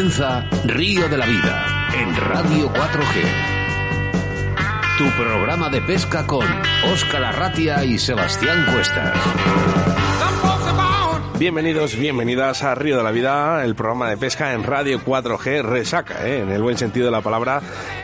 comienza Río de la Vida en Radio 4G. Tu programa de pesca con Óscar Arratia y Sebastián Cuestas. Bienvenidos, bienvenidas a Río de la Vida, el programa de pesca en Radio 4G Resaca, ¿eh? en el buen sentido de la palabra,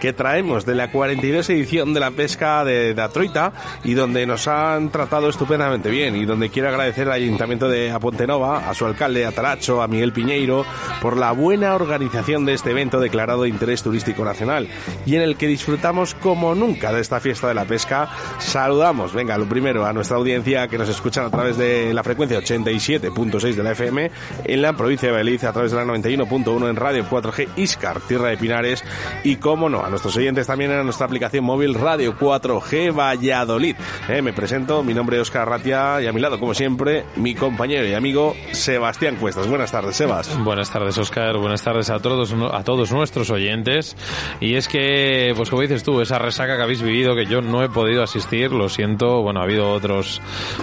que traemos de la 42 edición de la pesca de Datroita y donde nos han tratado estupendamente bien y donde quiero agradecer al Ayuntamiento de Apontenova, a su alcalde Ataracho, a Miguel Piñeiro, por la buena organización de este evento declarado de interés turístico nacional y en el que disfrutamos como nunca de esta fiesta de la pesca. Saludamos, venga, lo primero a nuestra audiencia que nos escuchan a través de la frecuencia 87 de la FM, en la provincia de Valladolid a través de la 91.1 en Radio 4G Iscar, Tierra de Pinares, y como no, a nuestros oyentes también en nuestra aplicación móvil Radio 4G Valladolid. Eh, me presento, mi nombre es Oscar Ratia y a mi lado, como siempre, mi compañero y amigo Sebastián Cuestas. Buenas tardes, Sebas. Buenas tardes, Oscar. Buenas tardes a todos, a todos nuestros oyentes. Y es que, pues como dices tú, esa resaca que habéis vivido, que yo no he podido asistir, lo siento. Bueno, ha habido otros,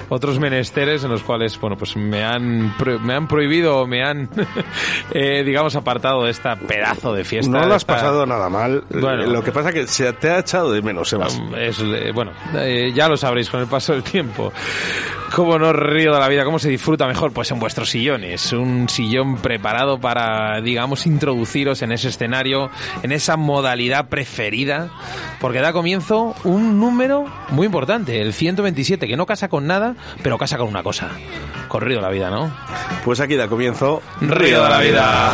otros menesteres en los cuales, bueno, pues me han me han prohibido, me han, eh, digamos, apartado de esta pedazo de fiesta. No lo has pasado nada mal. Bueno, lo que pasa es que se te ha echado de menos, Sebas. Es, eh, bueno, eh, ya lo sabréis con el paso del tiempo. ¿Cómo no río de la vida? ¿Cómo se disfruta mejor? Pues en vuestros sillones. Un sillón preparado para, digamos, introduciros en ese escenario, en esa modalidad preferida. Porque da comienzo un número muy importante, el 127, que no casa con nada, pero casa con una cosa. Con Río de la Vida, ¿no? Pues aquí da comienzo Río de la Vida.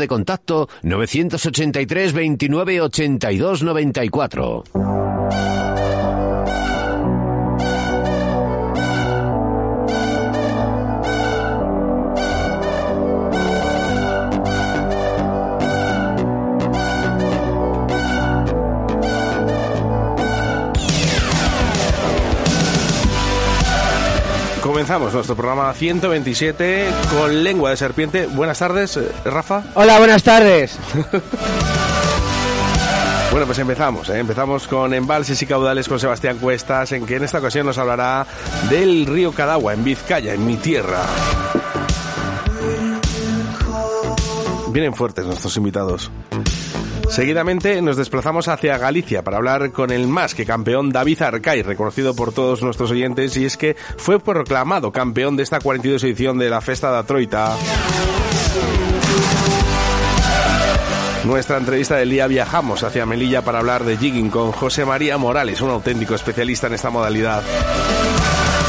de contacto 983 29 82 94. Comenzamos nuestro programa 127 con lengua de serpiente. Buenas tardes, eh, Rafa. Hola, buenas tardes. Bueno, pues empezamos, ¿eh? empezamos con embalses y caudales con Sebastián Cuestas, en que en esta ocasión nos hablará del río Cadagua, en Vizcaya, en mi tierra. Vienen fuertes nuestros invitados. Seguidamente nos desplazamos hacia Galicia para hablar con el más que campeón David Arcay, reconocido por todos nuestros oyentes, y es que fue proclamado campeón de esta 42 edición de la Festa da Troita. Nuestra entrevista del día viajamos hacia Melilla para hablar de jigging con José María Morales, un auténtico especialista en esta modalidad.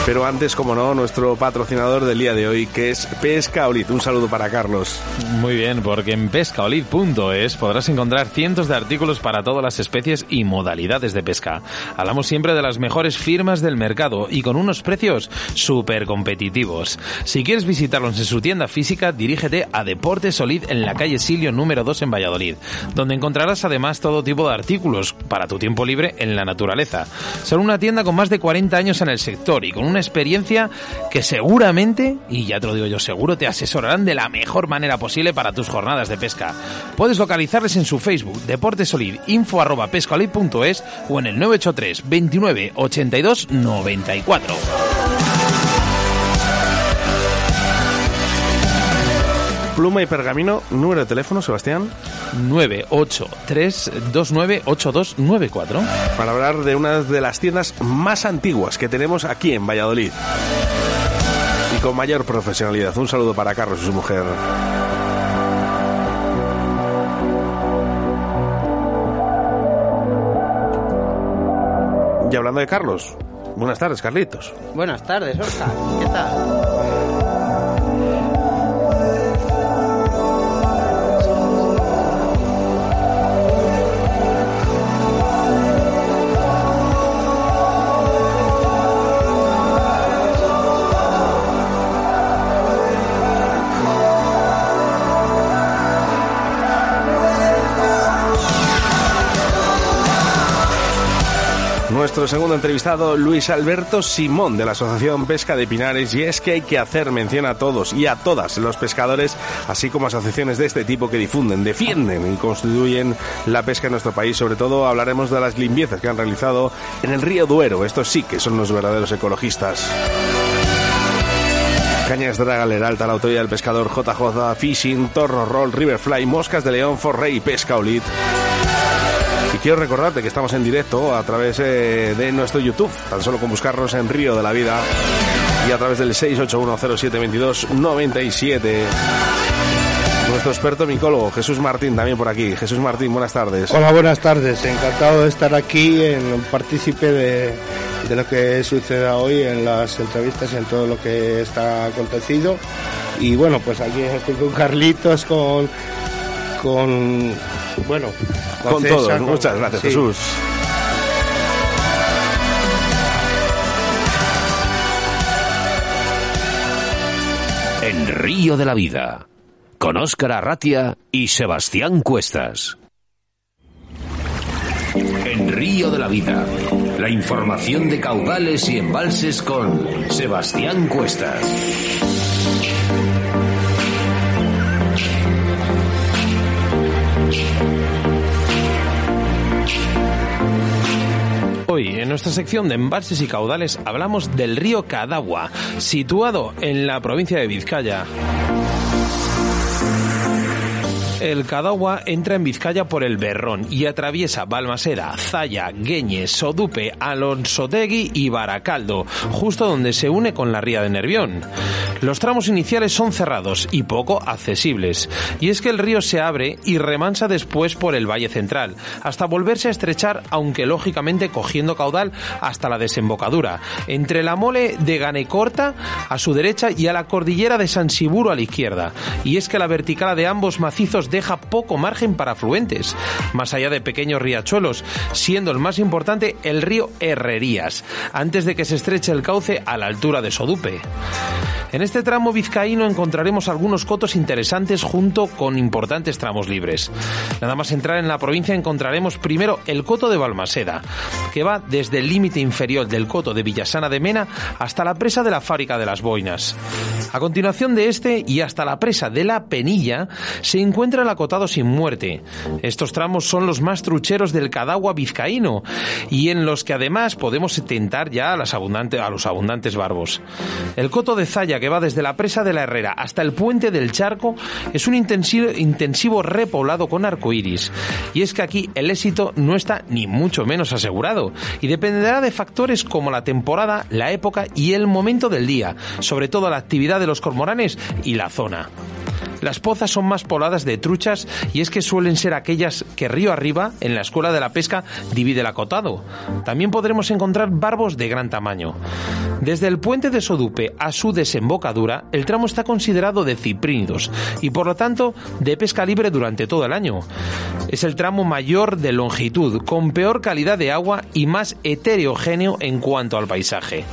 Pero antes, como no, nuestro patrocinador del día de hoy, que es Pescaolid. Un saludo para Carlos. Muy bien, porque en pescaolid.es podrás encontrar cientos de artículos para todas las especies y modalidades de pesca. Hablamos siempre de las mejores firmas del mercado y con unos precios súper competitivos. Si quieres visitarlos en su tienda física, dirígete a Deportes Solid en la calle Silio número 2 en Valladolid, donde encontrarás además todo tipo de artículos para tu tiempo libre en la naturaleza. Son una tienda con más de 40 años en el sector y con una experiencia que seguramente, y ya te lo digo yo, seguro te asesorarán de la mejor manera posible para tus jornadas de pesca. Puedes localizarles en su Facebook, Deportes Solid, info arroba pescolid.es o en el 983 29 82 94. Pluma y pergamino, número de teléfono, Sebastián. 983298294. Para hablar de una de las tiendas más antiguas que tenemos aquí en Valladolid. Y con mayor profesionalidad. Un saludo para Carlos y su mujer. hablando de Carlos. Buenas tardes, Carlitos. Buenas tardes, Oscar. ¿Qué tal? Nuestro segundo entrevistado, Luis Alberto Simón, de la Asociación Pesca de Pinares. Y es que hay que hacer mención a todos y a todas los pescadores, así como asociaciones de este tipo que difunden, defienden y constituyen la pesca en nuestro país. Sobre todo hablaremos de las limpiezas que han realizado en el río Duero. Estos sí que son los verdaderos ecologistas. Cañas Draga, Leralta, la autoridad del pescador, JJ, Fishing, Torro Roll, Riverfly, Moscas de León, Forrey, Pesca Olit. Y quiero recordarte que estamos en directo a través eh, de nuestro YouTube, tan solo con buscarnos en Río de la Vida y a través del 681072297. Nuestro experto micólogo, Jesús Martín, también por aquí. Jesús Martín, buenas tardes. Hola, buenas tardes. Encantado de estar aquí en partícipe de, de lo que suceda hoy en las entrevistas y en todo lo que está acontecido. Y bueno, pues aquí estoy con Carlitos, con, con bueno, con, todos. Muchas gracias, Jesús. En Río de la Vida, con Óscar Arratia y Sebastián Cuestas. En Río de la Vida, la información de caudales y embalses con Sebastián Cuestas. Hoy, en nuestra sección de embalses y caudales, hablamos del río Cadagua, situado en la provincia de Vizcaya. El Cadagua entra en Vizcaya por el Berrón y atraviesa Balmaseda, Zaya, Gueñe, Sodupe, Alonsotegui y Baracaldo, justo donde se une con la ría de Nervión. Los tramos iniciales son cerrados y poco accesibles, y es que el río se abre y remansa después por el Valle Central, hasta volverse a estrechar, aunque lógicamente cogiendo caudal hasta la desembocadura, entre la mole de Ganecorta a su derecha y a la cordillera de San Siburo a la izquierda. Y es que la verticala de ambos macizos deja poco margen para afluentes, más allá de pequeños riachuelos, siendo el más importante el río Herrerías, antes de que se estreche el cauce a la altura de Sodupe. En este tramo vizcaíno encontraremos algunos cotos interesantes junto con importantes tramos libres. Nada más entrar en la provincia encontraremos primero el coto de Balmaseda, que va desde el límite inferior del coto de Villasana de Mena hasta la presa de la fábrica de las Boinas. A continuación de este y hasta la presa de la Penilla se encuentra el acotado sin muerte. Estos tramos son los más trucheros del Cadagua vizcaíno y en los que además podemos tentar ya a, las los abundantes barbos. El coto de Zaya que va desde la presa de la Herrera hasta el puente del Charco es un intensivo, intensivo repoblado con arcoíris. Y es que aquí el éxito no está ni mucho menos asegurado y dependerá de factores como la temporada, la época y el momento del día, sobre todo la actividad de los cormoranes y la zona. Las pozas son más pobladas de truchas y es que suelen ser aquellas que río arriba, en la escuela de la pesca, divide el acotado. También podremos encontrar barbos de gran tamaño. Desde el puente de Sodupe a su desembocadura, el tramo está considerado de ciprínidos y por lo tanto de pesca libre durante todo el año. Es el tramo mayor de longitud, con peor calidad de agua y más heterogéneo en cuanto al paisaje.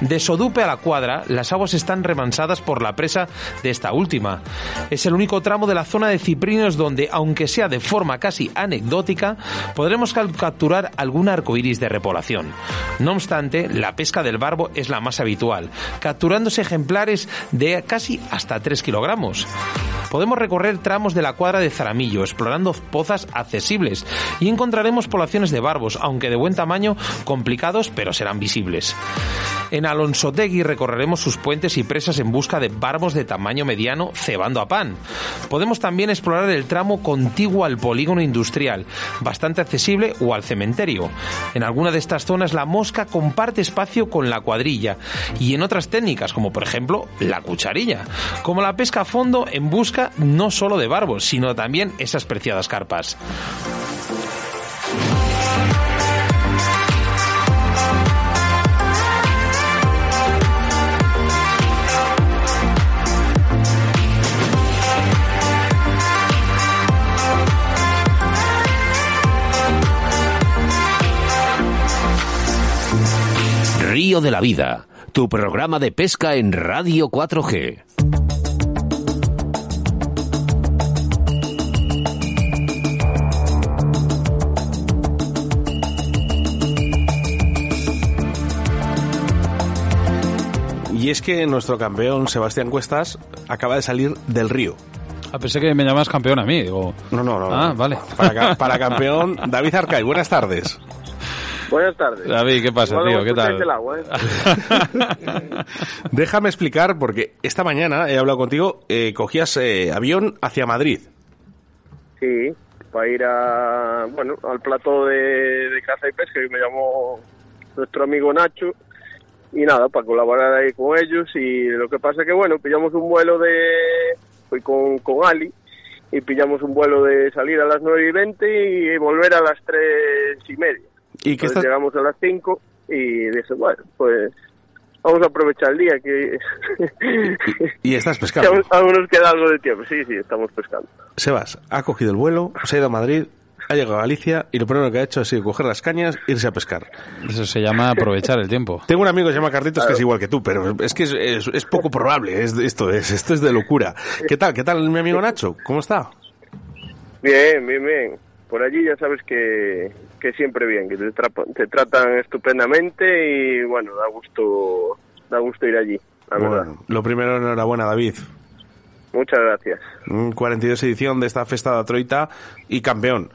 De Sodupe a la cuadra, las aguas están remansadas por la presa de esta última. Es el único tramo de la zona de Ciprinos donde, aunque sea de forma casi anecdótica, podremos capturar algún arcoíris de repoblación. No obstante, la pesca del barbo es la más habitual, capturándose ejemplares de casi hasta 3 kilogramos. Podemos recorrer tramos de la cuadra de Zaramillo, explorando pozas accesibles, y encontraremos poblaciones de barbos, aunque de buen tamaño, complicados, pero serán visibles. En Alonsotegui recorreremos sus puentes y presas en busca de barbos de tamaño mediano cebando a pan. Podemos también explorar el tramo contiguo al polígono industrial, bastante accesible, o al cementerio. En alguna de estas zonas la mosca comparte espacio con la cuadrilla y en otras técnicas, como por ejemplo la cucharilla, como la pesca a fondo en busca no solo de barbos, sino también esas preciadas carpas. Río de la Vida, tu programa de pesca en Radio 4G. Y es que nuestro campeón Sebastián Cuestas acaba de salir del río. Ah, pensé que me llamabas campeón a mí. Digo, No, no, no. Ah, vale. Para, para campeón, David Arcay, buenas tardes. Buenas tardes. David, ¿qué pasa, Igual tío? ¿Qué tal? el agua, ¿eh? Déjame explicar, porque esta mañana he hablado contigo, eh, cogías eh, avión hacia Madrid. Sí, para ir a, bueno, al plato de, de caza y pesca que me llamó nuestro amigo Nacho. Y nada, para colaborar ahí con ellos. Y lo que pasa que, bueno, pillamos un vuelo de. Fui con, con Ali. Y pillamos un vuelo de salir a las 9 y 20 y volver a las 3 y media. ¿Y Entonces estás, llegamos a las 5 y dije, bueno, pues vamos a aprovechar el día que, y estás que pescando? aún, aún nos queda algo de tiempo. Sí, sí, estamos pescando. Sebas ha cogido el vuelo, se ha ido a Madrid, ha llegado a Galicia y lo primero que ha hecho ha sido coger las cañas e irse a pescar. Eso se llama aprovechar el tiempo. Tengo un amigo que se llama Carlitos que es igual que tú, pero es que es, es- es poco probable. Es, esto, es, esto es de locura. ¿Qué tal? ¿Qué tal mi amigo Nacho? ¿Cómo está? Bien, bien, bien. Por allí ya sabes que, que siempre bien, que te, tra- te tratan estupendamente y bueno, da gusto, da gusto ir allí, la verdad. Lo primero, enhorabuena, David. Muchas gracias. Mm, 42 edición de esta festa de Troita y campeón.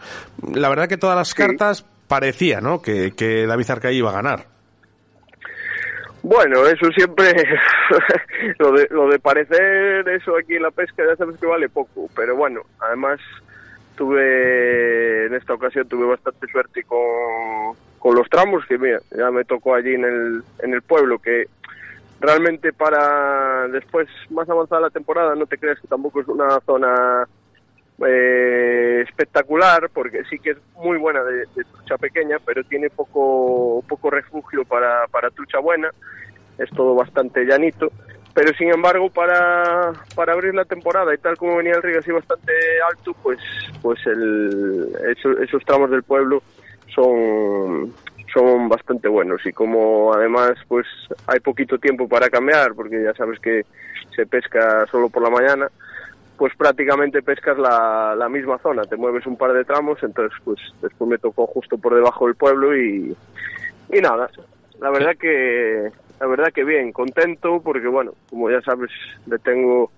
La verdad que todas las Sí. cartas parecía, ¿no? Que, que David Arcay iba a ganar. Bueno, eso siempre, lo, de, lo de parecer eso aquí en la pesca ya sabes que vale poco, pero bueno, además tuve, en esta ocasión tuve bastante suerte con, con los tramos, que mira, ya me tocó allí en el, en el pueblo, que realmente para después, más avanzada la temporada, no te creas que tampoco es una zona eh, espectacular porque sí que es muy buena de, de trucha pequeña pero tiene poco poco refugio para, para trucha buena. Es todo bastante llanito pero sin embargo para, para abrir la temporada y tal como venía el río así bastante alto pues pues el, esos, esos tramos del pueblo son son bastante buenos. Y como además pues hay poquito tiempo para cambiar porque ya sabes que se pesca solo por la mañana pues prácticamente pescas la, la misma zona, te mueves un par de tramos, entonces pues después me tocó justo por debajo del pueblo y, y nada, la verdad que la verdad que bien, contento porque bueno, como ya sabes, le tengo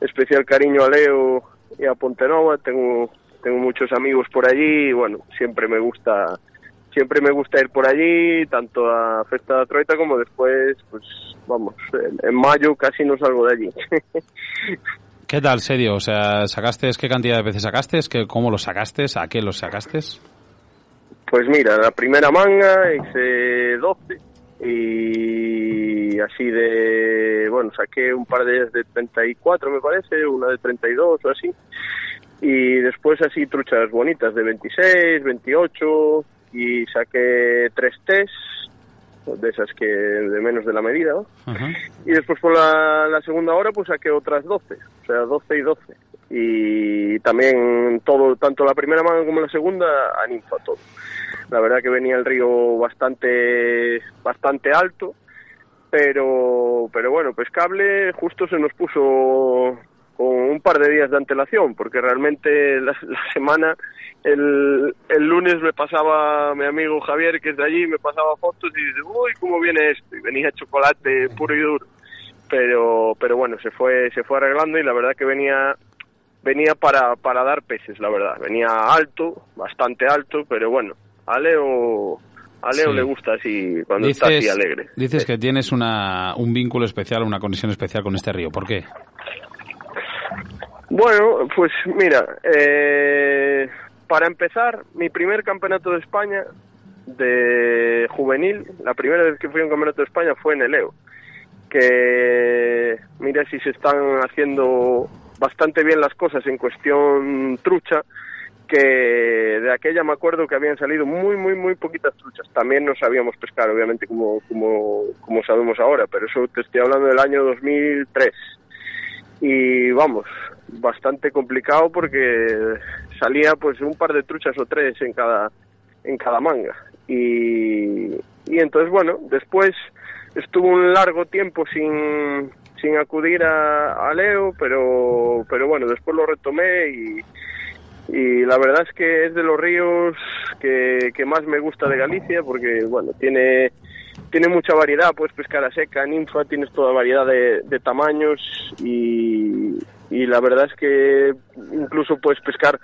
especial cariño a Leo y a Pontenova, tengo tengo muchos amigos por allí y bueno, siempre me gusta siempre me gusta ir por allí, tanto a Festa de Troita como después, pues vamos, en, mayo casi no salgo de allí. ¿Qué tal, serio? O sea, ¿sacaste qué cantidad de veces sacaste? ¿Qué, ¿Cómo los sacaste? ¿A qué los sacaste? Pues mira, la primera manga hice 12 y así de, bueno, saqué un par de ellas de 34 me parece, una de 32 o así. Y después así truchas bonitas de 26, 28 y saqué tres test, de esas que de menos de la medida. Y después por la, la segunda hora pues saqué otras 12, o sea, 12 y 12. Y también todo, tanto la primera manga como la segunda, a ninfa todo. La verdad que venía el río bastante, bastante alto, pero, pero bueno, pescable justo se nos puso con un par de días de antelación, porque realmente la, semana, el, el lunes me pasaba mi amigo Javier, que es de allí, me pasaba fotos y dice, uy, ¿cómo viene esto? Y venía chocolate puro y duro. Pero, pero bueno, se fue, se fue arreglando y la verdad que venía, venía para, para dar peces, la verdad. Venía alto, bastante alto, pero bueno, a Leo, a Leo Sí. le gusta así, cuando está así alegre. dices que tienes una, un vínculo especial, una conexión especial con este río. ¿Por qué? Bueno, pues mira, eh, para empezar, mi primer campeonato de España de juvenil, la primera vez que fui a un campeonato de España fue en el EO, que mira si se están haciendo bastante bien las cosas en cuestión trucha, que de aquella me acuerdo que habían salido muy, muy, muy poquitas truchas. También no sabíamos pescar, obviamente, como, como, como sabemos ahora, pero eso te estoy hablando del año 2003 y vamos, bastante complicado porque salía pues un par de truchas o tres en cada en cada manga y, y entonces bueno, después estuvo un largo tiempo sin, sin acudir a, a Leo, pero, pero bueno, después lo retomé y, y la verdad es que es de los ríos que, más me gusta de Galicia porque, bueno, tiene tiene mucha variedad, puedes pescar a seca, ninfa, tienes toda variedad de, tamaños y, y la verdad es que incluso puedes pescar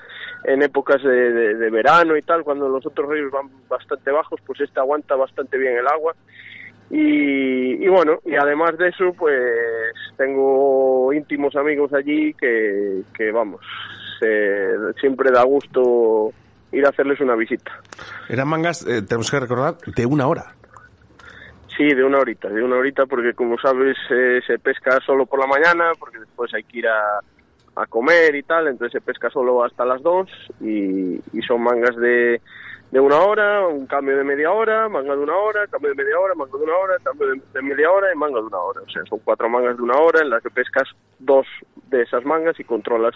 en épocas de, de- de verano y tal, cuando los otros ríos van bastante bajos, pues este aguanta bastante bien el agua. Y, y bueno, y además de eso, pues tengo íntimos amigos allí que, que vamos, se- siempre da gusto ir a hacerles una visita. Eran mangas, eh, tenemos que recordar, de una hora. Sí, de una horita, de una horita, porque como sabes eh, se pesca solo por la mañana, porque después hay que ir a, a comer y tal, entonces se pesca solo hasta las dos y, y son mangas de, de una hora, un cambio de media hora, manga de una hora, cambio de media hora, manga de una hora, cambio de, de media hora y manga de una hora. O sea, son cuatro mangas de una hora en las que pescas dos de esas mangas y controlas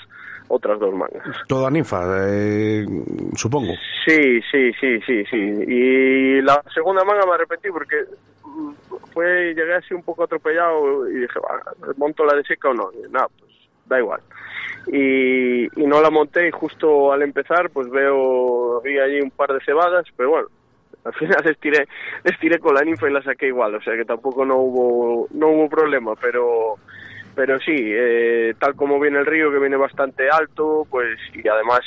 otras dos mangas. Toda ninfa, eh, supongo. Sí, sí, sí, sí, sí. Y la segunda manga me arrepentí porque mm, fue llegué así un poco atropellado y dije, va, ¿monto la de seca o no? Nada, pues da igual. Y, y no la monté y justo al empezar pues veo, vi allí un par de cebadas, pero bueno, al final les tiré, les tiré con la ninfa y la saqué igual, o sea que tampoco no hubo, no hubo problema, pero pero sí, eh, tal como viene el río, que viene bastante alto, pues y además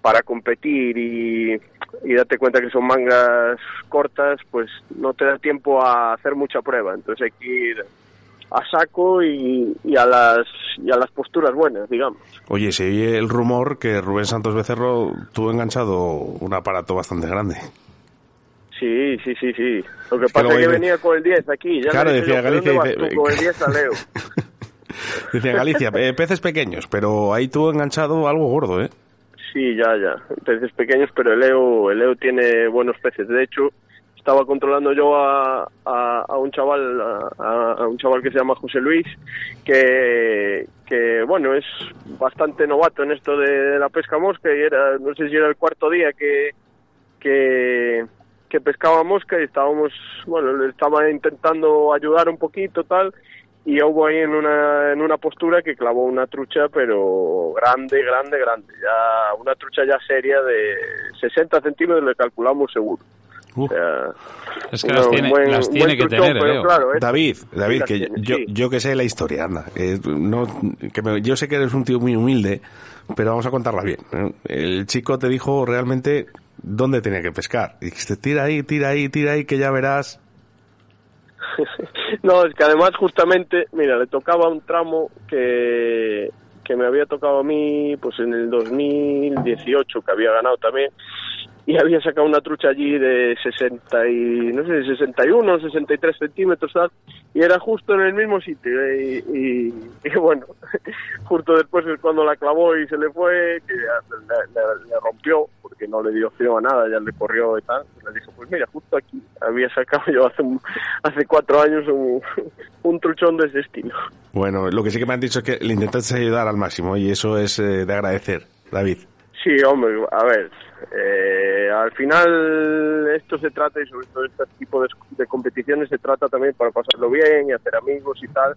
para competir y, y date cuenta que son mangas cortas, pues no te da tiempo a hacer mucha prueba, entonces hay que ir a saco y, y a las y a las posturas buenas, digamos. Oye, se oye el rumor que Rubén Santos Becerro tuvo enganchado un aparato bastante grande. Sí, sí, sí, sí. Lo que Es que pasa luego es que venía con el 10 aquí. Ya Claro, decía yo, ¿pero Galicia, dice- con el 10 a Leo? Decía Galicia, eh, peces pequeños, pero ahí tuvo enganchado algo gordo, ¿eh? Sí, ya, ya. Peces pequeños, pero el Leo, el Leo tiene buenos peces. De hecho, estaba controlando yo a, a, un chaval, a, a un chaval que se llama José Luis, que, que bueno, es bastante novato en esto de, de la pesca mosca y era, no sé si era el cuarto día que, que, que pescaba mosca y estábamos, bueno, le estaba intentando ayudar un poquito tal y hubo ahí en una, en una postura que clavó una trucha, pero grande, grande, grande. Ya una trucha ya seria de 60 centímetros le calculamos seguro. Uh. Es que las tiene, buen- las un tiene buen que truchón, tener, pero Leo. claro, es- David, David, que tiene, yo, sí. yo que sé la historia, anda. eh, no, que me- yo sé que eres un tío muy humilde, pero vamos a contarla bien. ¿eh? El chico te dijo realmente dónde tenía que pescar. Y dijiste, tira ahí, tira ahí, tira ahí, que ya verás. no, es que además justamente, mira, le tocaba un tramo que, que me había tocado a mí pues en el 2018, que había ganado también, y había sacado una trucha allí de 60 y, no sé, 61, 63 centímetros, tal, y era justo en el mismo sitio, y, y- y bueno, justo después es cuando la clavó y se le fue, que le, le- le rompió, porque no le dio opción a nada, ya le corrió y tal, y le dijo, pues mira, justo aquí había sacado yo hace, hace cuatro años un, un truchón de ese estilo. Bueno, lo que sí que me han dicho es que le intentaste ayudar al máximo y eso es eh, de agradecer, David. Sí, hombre, a ver, eh, al final esto se trata, y sobre todo este tipo de, competiciones, se trata también para pasarlo bien y hacer amigos y tal.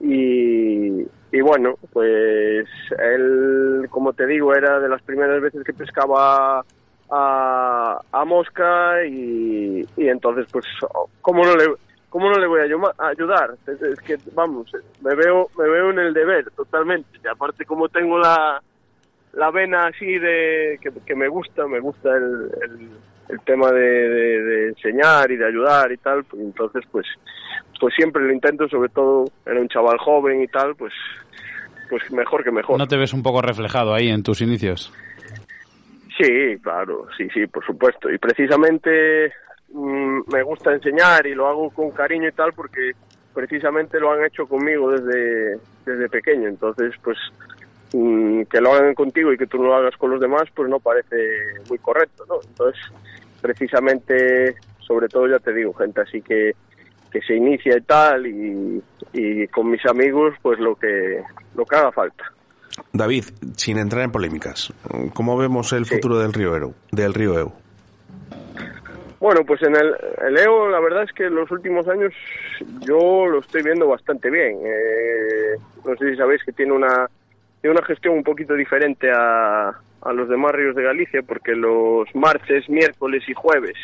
Y, y bueno, pues él, como te digo, era de las primeras veces que pescaba a, a mosca y, y entonces, pues, ¿cómo no le, cómo no le voy a ayudar? Es que, vamos, me veo, me veo en el deber totalmente. Y aparte, como tengo la, la vena así de que, que me gusta, me gusta el, el, el tema de, de- de enseñar y de ayudar y tal, pues entonces pues pues siempre lo intento, sobre todo era un chaval joven y tal, pues pues mejor que mejor. ¿No te ves un poco reflejado ahí en tus inicios? Sí, claro, sí, sí, por supuesto. Y precisamente mm, me gusta enseñar y lo hago con cariño y tal porque precisamente lo han hecho conmigo desde, desde pequeño. Entonces, pues que lo hagan contigo y que tú no lo hagas con los demás, pues no parece muy correcto, ¿no? Entonces, precisamente, sobre todo ya te digo, gente así que, que se inicia y tal y, y con mis amigos, pues lo que, lo que haga falta. David, sin entrar en polémicas, ¿cómo vemos el Sí. futuro del río Eru? Del río Eu? Bueno, pues en el, el la verdad es que en los últimos años yo lo estoy viendo bastante bien. Eh, no sé si sabéis que tiene una, tiene una gestión un poquito diferente a, a los demás ríos de Galicia porque los martes, miércoles y jueves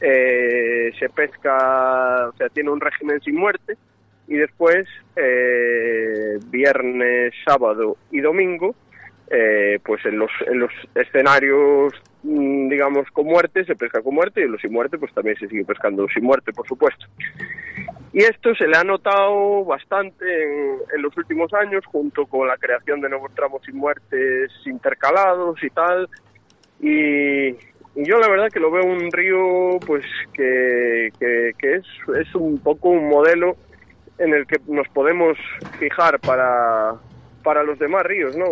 eh, se pesca, o sea, tiene un régimen sin muerte y después eh, viernes, sábado y domingo eh, pues en los, en los escenarios, mm, digamos, con muerte se pesca con muerte y en los sin muerte pues también se sigue pescando sin muerte, por supuesto. Y esto se le ha notado bastante en, en los últimos años, junto con la creación de nuevos tramos sin muertes intercalados y tal. Y, y yo la verdad que lo veo un río pues que, que, que es, es un poco un modelo en el que nos podemos fijar para, para los demás ríos, ¿no?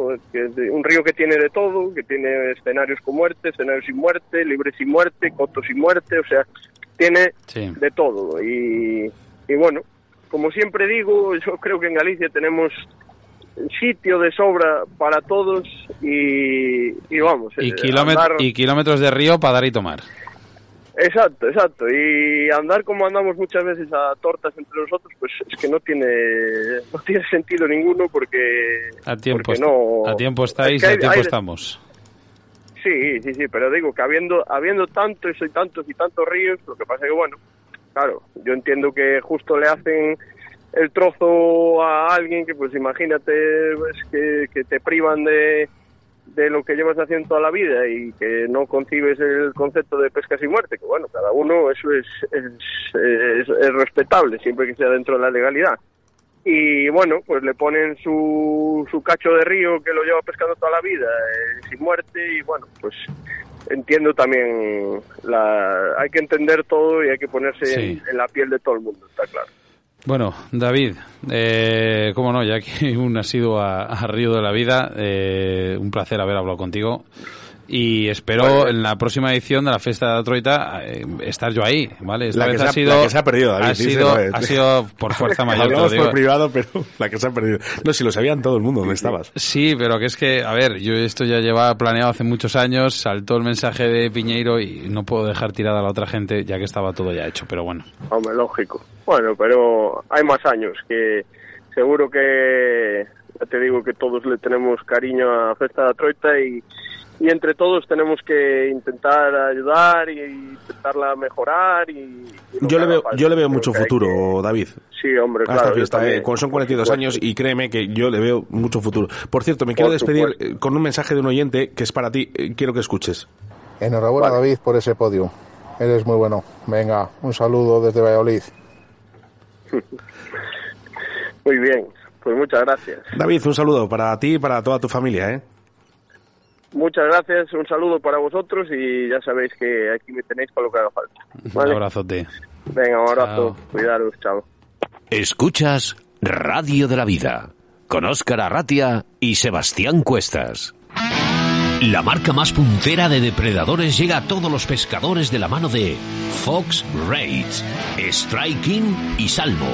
Un río que tiene de todo, que tiene escenarios con muerte, escenarios sin muerte, libres sin muerte, cotos sin muerte, o sea, tiene Sí. de todo. Y, y bueno, como siempre digo, yo creo que en Galicia tenemos sitio de sobra para todos y, y vamos. Y, eh, andar- y kilómetros de río para dar y tomar. Exacto, exacto. Y andar como andamos muchas veces a tortas entre nosotros, pues es que no tiene no tiene sentido ninguno porque A tiempo, porque no a tiempo estáis Es que a tiempo hay- estamos. Sí, sí, sí, pero digo que habiendo habiendo tantos y tantos y tantos ríos, lo que pasa es que bueno, claro, yo entiendo que justo le hacen el trozo a alguien que pues imagínate pues, que, te privan de de lo que llevas haciendo toda la vida y que no concibes el concepto de pesca sin muerte, que bueno, cada uno eso es, es, es- es respetable, siempre que sea dentro de la legalidad. Y bueno, pues le ponen su, su cacho de río que lo lleva pescando toda la vida, eh, sin muerte, y bueno, pues entiendo también, la, hay que entender todo y hay que ponerse Sí. en, en la piel de todo el mundo, está claro. Bueno, David, eh, cómo no, ya que un ha sido a, a Río de la Vida, eh, un placer haber hablado contigo. Y espero en la próxima edición de la Fiesta de Troita eh, estar yo ahí, ¿vale? Esta La que vez se ha ha- sido, la que se ha perdido, David, ha sido, ha sido por fuerza mayor. Hablamos digo. por privado, pero la que se ha perdido. No, si lo sabían todo el mundo, ¿dónde estabas? Sí, pero que es que, a ver, yo esto ya llevaba planeado hace muchos años, saltó el mensaje de Piñeiro y no puedo dejar tirada a la otra gente ya que estaba todo ya hecho, pero bueno. Hombre, lógico. Bueno, pero hay más años que seguro que, ya te digo que todos le tenemos cariño a Festa da Troita y, y entre todos tenemos que intentar ayudar y intentarla mejorar y... Yo le veo, yo le veo mucho que futuro, David. Sí, hombre, a claro. esta yo fiesta, también. eh, con- son 42 Por años y créeme que yo le veo mucho futuro. Por cierto, me quiero despedir supuesto. eh, con un mensaje de un oyente que es para ti. eh, Quiero que escuches. Enhorabuena Vale. David por ese podio. Eres muy bueno. Venga, un saludo desde Valladolid. Muy bien, pues muchas gracias. David, un saludo para ti y para toda tu familia, ¿eh? Muchas gracias, un saludo para vosotros y ya sabéis que aquí me tenéis para lo que haga falta. Un abrazote. Venga, un abrazo, Chao. cuidaros, chao. Escuchas Radio de la Vida con Óscar Arratia y Sebastián Cuestas. La marca más puntera de depredadores llega a todos los pescadores de la mano de Fox Raids, Striking y Salmo.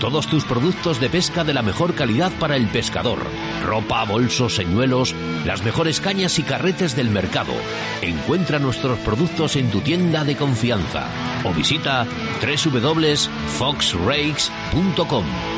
Todos tus productos de pesca de la mejor calidad para el pescador. Ropa, bolsos, señuelos, las mejores cañas y carretes del mercado. Encuentra nuestros productos en tu tienda de confianza o visita www.foxrakes.com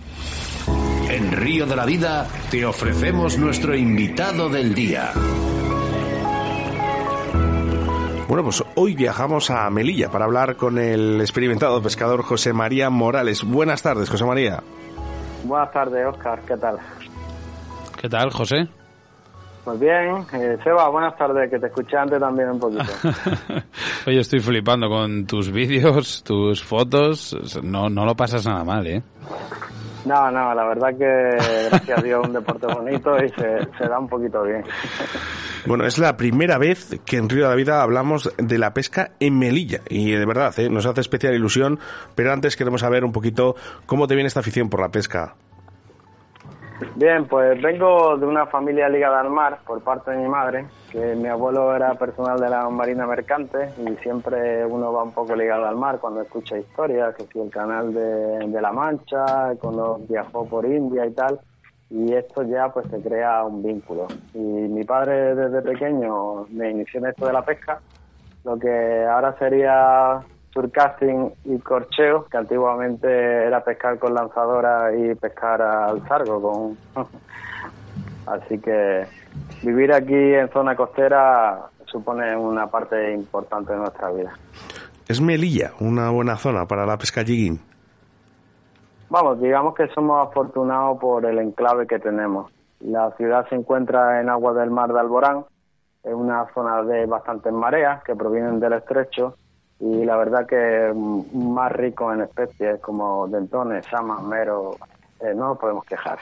En Río de la Vida te ofrecemos nuestro invitado del día. Bueno, pues hoy viajamos a Melilla para hablar con el experimentado pescador José María Morales. Buenas tardes, José María. Buenas tardes, Oscar. ¿Qué tal? ¿Qué tal, José? Pues bien. Eh, Seba, buenas tardes, que te escuché antes también un poquito. Oye, estoy flipando con tus vídeos, tus fotos. No, no lo pasas nada mal, ¿eh? No, no, la verdad que gracias a Dios un deporte bonito y se, da un poquito bien. Bueno, es la primera vez que en Río de la Vida hablamos de la pesca en Melilla y de verdad ¿eh? nos hace especial ilusión, pero antes queremos saber un poquito cómo te viene esta afición por la pesca. Bien, pues vengo de una familia ligada al mar por parte de mi madre, que mi abuelo era personal de la Marina Mercante y siempre uno va un poco ligado al mar cuando escucha historias, que si el canal de, de la Mancha, cuando viajó por India y tal, y esto ya pues se crea un vínculo. Y mi padre desde pequeño me inició en esto de la pesca, lo que ahora sería surcasting y corcheo, que antiguamente era pescar con lanzadora y pescar al sargo con así que vivir aquí en zona costera supone una parte importante de nuestra vida. ¿Es Melilla una buena zona para la pesca jigging? Vamos, digamos que somos afortunados por el enclave que tenemos. La ciudad se encuentra en agua del mar de Alborán, es una zona de bastantes mareas que provienen del estrecho y la verdad que más rico en especies como dentones, samas, mero, eh, no nos podemos quejar.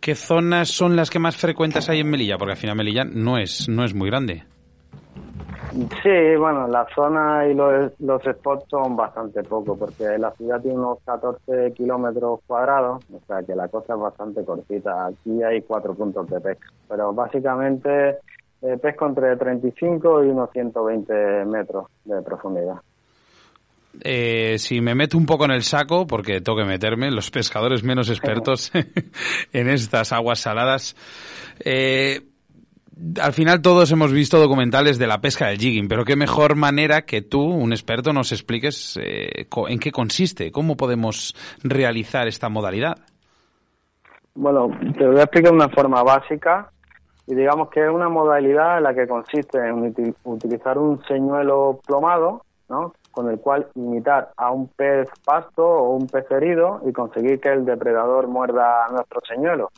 ¿Qué zonas son las que más frecuentes hay en Melilla? Porque al final Melilla no es, no es muy grande. Sí, bueno, la zona y los, los spots son bastante poco, porque la ciudad tiene unos 14 kilómetros cuadrados, o sea que la costa es bastante cortita. Aquí hay cuatro puntos de pesca, pero básicamente eh, pesco entre 35 y unos 120 metros de profundidad. Eh, si me meto un poco en el saco, porque tengo que meterme, los pescadores menos expertos en estas aguas saladas, eh, al final todos hemos visto documentales de la pesca del jigging, pero qué mejor manera que tú, un experto, nos expliques eh, en qué consiste, cómo podemos realizar esta modalidad. Bueno, te voy a explicar de una forma básica y digamos que es una modalidad en la que consiste en utilizar un señuelo plomado, ¿no? con el cual imitar a un pez pasto o un pez herido y conseguir que el depredador muerda nuestro señuelo,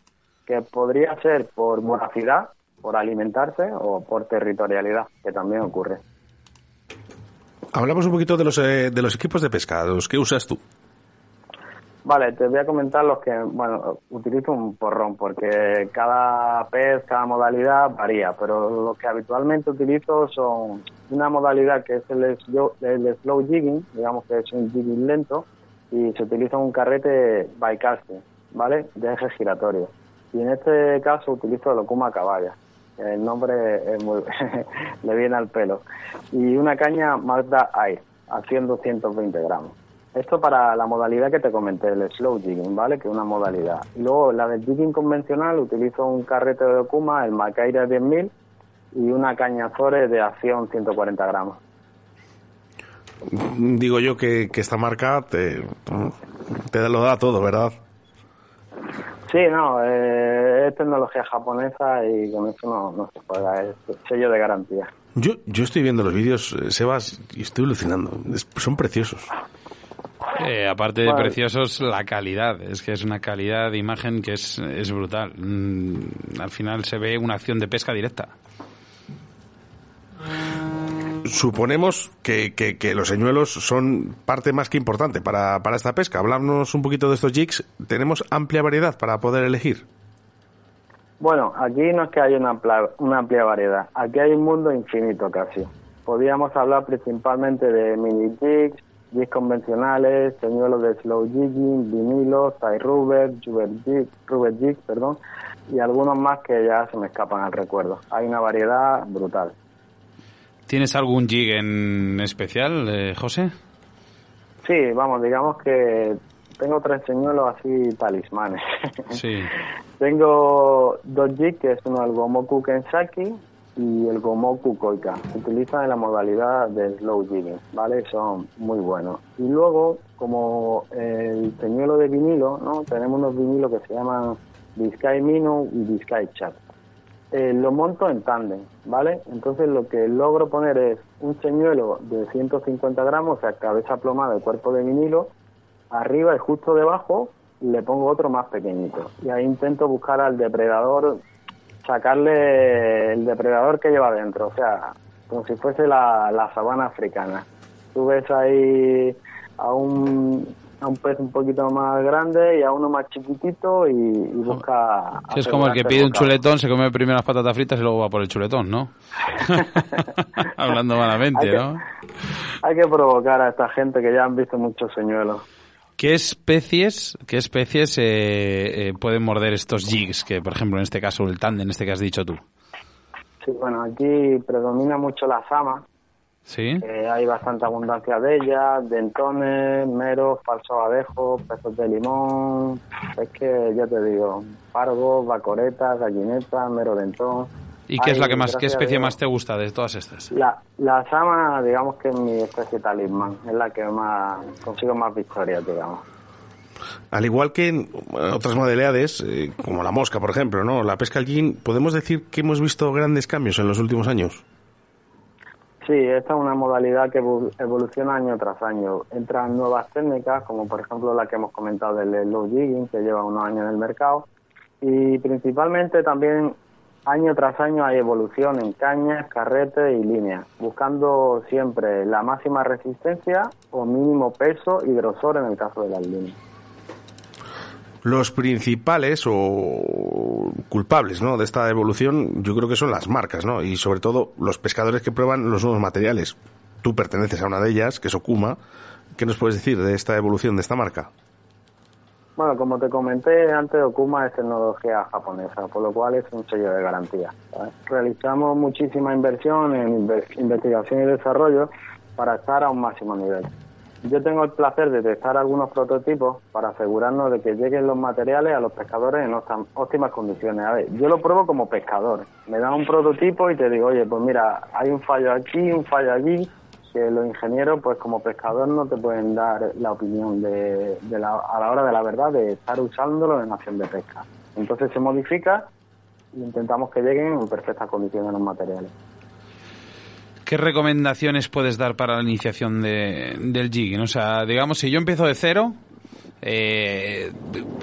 que podría ser por voracidad, por alimentarse o por territorialidad, que también ocurre. Hablamos un poquito de los, eh, de los equipos de pesca, los que usas tú. Vale, te voy a comentar los que, bueno, utilizo un porrón porque cada pez, cada modalidad varía, pero lo que habitualmente utilizo son una modalidad que es el slow, jigging, digamos que es un jigging lento, y se utiliza un carrete bycasting, ¿vale? De eje giratorio. Y en este caso utilizo el Okuma caballa. El nombre es muy, le viene al pelo. Y una caña Mazda Air, haciendo 120 gramos. Esto para la modalidad que te comenté, el slow jigging, ¿vale? Que es una modalidad. Y luego la del jigging convencional utilizo un carrete de Okuma, el Macaire 10.000 y una caña Azore de acción 140 gramos. Digo yo que, que esta marca te, te lo da todo, ¿verdad? Sí, no, eh, es tecnología japonesa y con eso no, no se puede, es sello de garantía. Yo, yo estoy viendo los vídeos, eh, Sebas, y estoy alucinando. Es- son preciosos. Eh, aparte de preciosos, la calidad. Es que es una calidad de imagen que es, es brutal. Mm, al final se ve una acción de pesca directa. Suponemos que, que, que los señuelos son parte más que importante para, para esta pesca. Hablamos un poquito de estos jigs. Tenemos amplia variedad para poder elegir. Bueno, aquí no es que haya una amplia, una amplia variedad, aquí hay un mundo infinito casi. Podríamos hablar principalmente de mini jigs, jigs convencionales, señuelos de slow jigging, vinilos, tie rubber, jig, rubber jig, perdón, y algunos más que ya se me escapan al recuerdo. Hay una variedad brutal. ¿Tienes algún jig en especial, eh, José? Sí, vamos, digamos que tengo tres señuelos así talismanes. Sí. Tengo dos jigs, que es uno el Gomoku Kensaki y el Gomoku Koika. Se utilizan en la modalidad de slow jigging, ¿vale? Son muy buenos. Y luego, como el señuelo de vinilo, ¿no? Tenemos unos vinilos que se llaman Biscay Mino y Biscay Chat. Eh, lo monto en tándem, ¿vale? Entonces lo que logro poner es un señuelo de 150 gramos, o sea, cabeza plomada de cuerpo de vinilo, arriba y justo debajo le pongo otro más pequeñito. Y ahí intento buscar al depredador, sacarle el depredador que lleva dentro, o sea, como si fuese la, la sabana africana. Tú ves ahí a un, a un pez un poquito más grande y a uno más chiquitito y, y busca... Sí, es como el que pide un chuletón, se come primero las patatas fritas y luego va por el chuletón, ¿no? Hablando malamente, Hay que- ¿no? Hay que provocar a esta gente que ya han visto muchos señuelos. ¿Qué especies, qué especies eh, eh, pueden morder estos jigs? Que, por ejemplo, en este caso, el tándem, este que has dicho tú. Sí, bueno, aquí predomina mucho la sama, ¿Sí? Eh, hay bastante abundancia de ellas, dentones, meros, falsos abejos, peces de limón, es que ya te digo, pargos, bacoretas, gallinetas, mero dentón. ¿Y qué es la que más, qué especie más te gusta de todas estas? La, la sama, digamos que es mi especie talismán, es la que más consigo más victorias, digamos. Al igual que en otras modalidades, eh, como la mosca, por ejemplo, ¿no? La pesca al jig, ¿podemos decir que hemos visto grandes cambios en los últimos años? Sí, esta es una modalidad que evo- evoluciona año tras año. Entran nuevas técnicas, como por ejemplo la que hemos comentado del low jigging, que lleva unos años en el mercado. Y principalmente también año tras año hay evolución en cañas, carretes y líneas, buscando siempre la máxima resistencia o mínimo peso y grosor en el caso de las líneas. Los principales o culpables ¿no? de esta evolución yo creo que son las marcas ¿no? y sobre todo los pescadores que prueban los nuevos materiales. Tú perteneces a una de ellas, que es Okuma. ¿Qué nos puedes decir de esta evolución de esta marca? Bueno, como te comenté antes, Okuma es tecnología japonesa, por lo cual es un sello de garantía. Realizamos muchísima inversión en inve- investigación y desarrollo para estar a un máximo nivel. Yo tengo el placer de testar algunos prototipos para asegurarnos de que lleguen los materiales a los pescadores en óptimas condiciones. A ver, yo lo pruebo como pescador. Me dan un prototipo y te digo, oye, pues mira, hay un fallo aquí, un fallo allí, que los ingenieros, pues como pescador, no te pueden dar la opinión de, de la- a la hora de la verdad de estar usándolo en acción de pesca. Entonces se modifica e intentamos que lleguen en perfectas condiciones los materiales. ¿Qué recomendaciones puedes dar para la iniciación de, del jigging? O sea, digamos, si yo empiezo de cero, eh,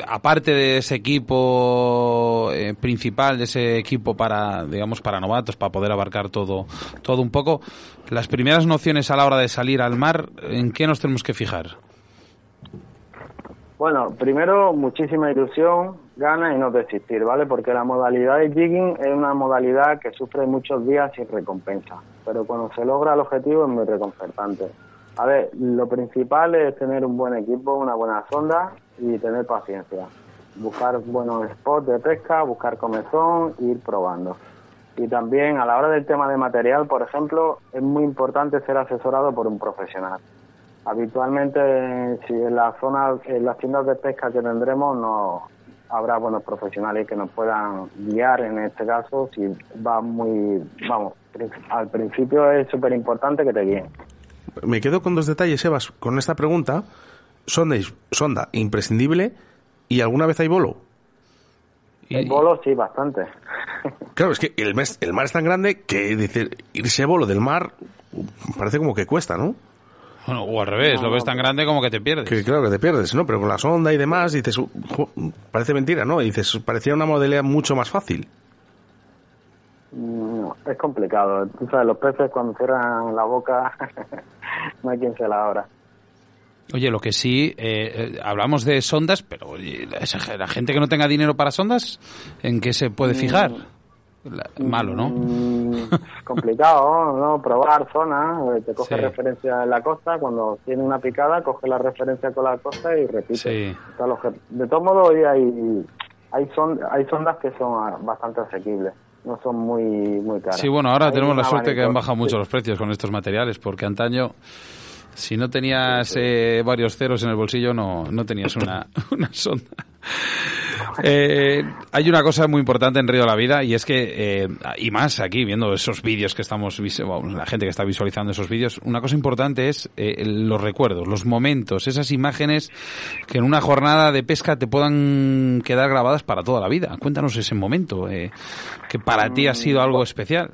aparte de ese equipo eh, principal, de ese equipo para, digamos, para novatos, para poder abarcar todo, todo un poco, las primeras nociones a la hora de salir al mar, ¿en qué nos tenemos que fijar? Bueno, primero muchísima ilusión, ganas y no desistir, ¿vale? Porque la modalidad de jigging es una modalidad que sufre muchos días sin recompensa, pero cuando se logra el objetivo es muy reconfortante. A ver, lo principal es tener un buen equipo, una buena sonda y tener paciencia. Buscar buenos spots de pesca, buscar comezón e ir probando. Y también a la hora del tema de material, por ejemplo, es muy importante ser asesorado por un profesional. Habitualmente, si en la zona, en las tiendas de pesca que tendremos, no habrá buenos profesionales que nos puedan guiar en este caso. Si va muy, vamos, al principio es súper importante que te guíen. Me quedo con dos detalles, Sebas, con esta pregunta. Sonda, sonda imprescindible y alguna vez hay bolo. El bolo sí, bastante. Claro, es que el, mes- el mar es tan grande que dice, irse bolo del mar parece como que cuesta, ¿no? Bueno, o al revés, lo ves tan grande como que te pierdes. Que claro que te pierdes, ¿no? Pero con la sonda y demás dices, "Uh, jo, parece mentira, ¿no? Y dices, parecía una modalidad mucho más fácil. No, es complicado. Tú sabes, los peces cuando cierran la boca no hay quien se la abra. Oye, lo que sí, eh, eh, hablamos de sondas, pero oye, la, gente que no tenga dinero para sondas, ¿en qué se puede fijar? La- malo, ¿no? Mm, complicado, ¿no? Probar zona, eh, te coge Sí. referencia en la costa, cuando tiene una picada, coge la referencia con la costa y repite. Sí. De todos modos, hoy hay, hay, son, hay sondas que son bastante asequibles, no son muy, muy caras. Sí, bueno, ahora Hay tenemos la suerte que han bajado mucho sí. los precios con estos materiales, porque antaño, si no tenías eh, varios ceros en el bolsillo, no, no tenías una, una sonda. Eh, hay una cosa muy importante en Río de la Vida y es que, eh, y más aquí, viendo esos vídeos que estamos, bueno, la gente que está visualizando esos vídeos, una cosa importante es eh, los recuerdos, los momentos, esas imágenes que en una jornada de pesca te puedan quedar grabadas para toda la vida. Cuéntanos ese momento, eh, que para ti ha sido algo especial.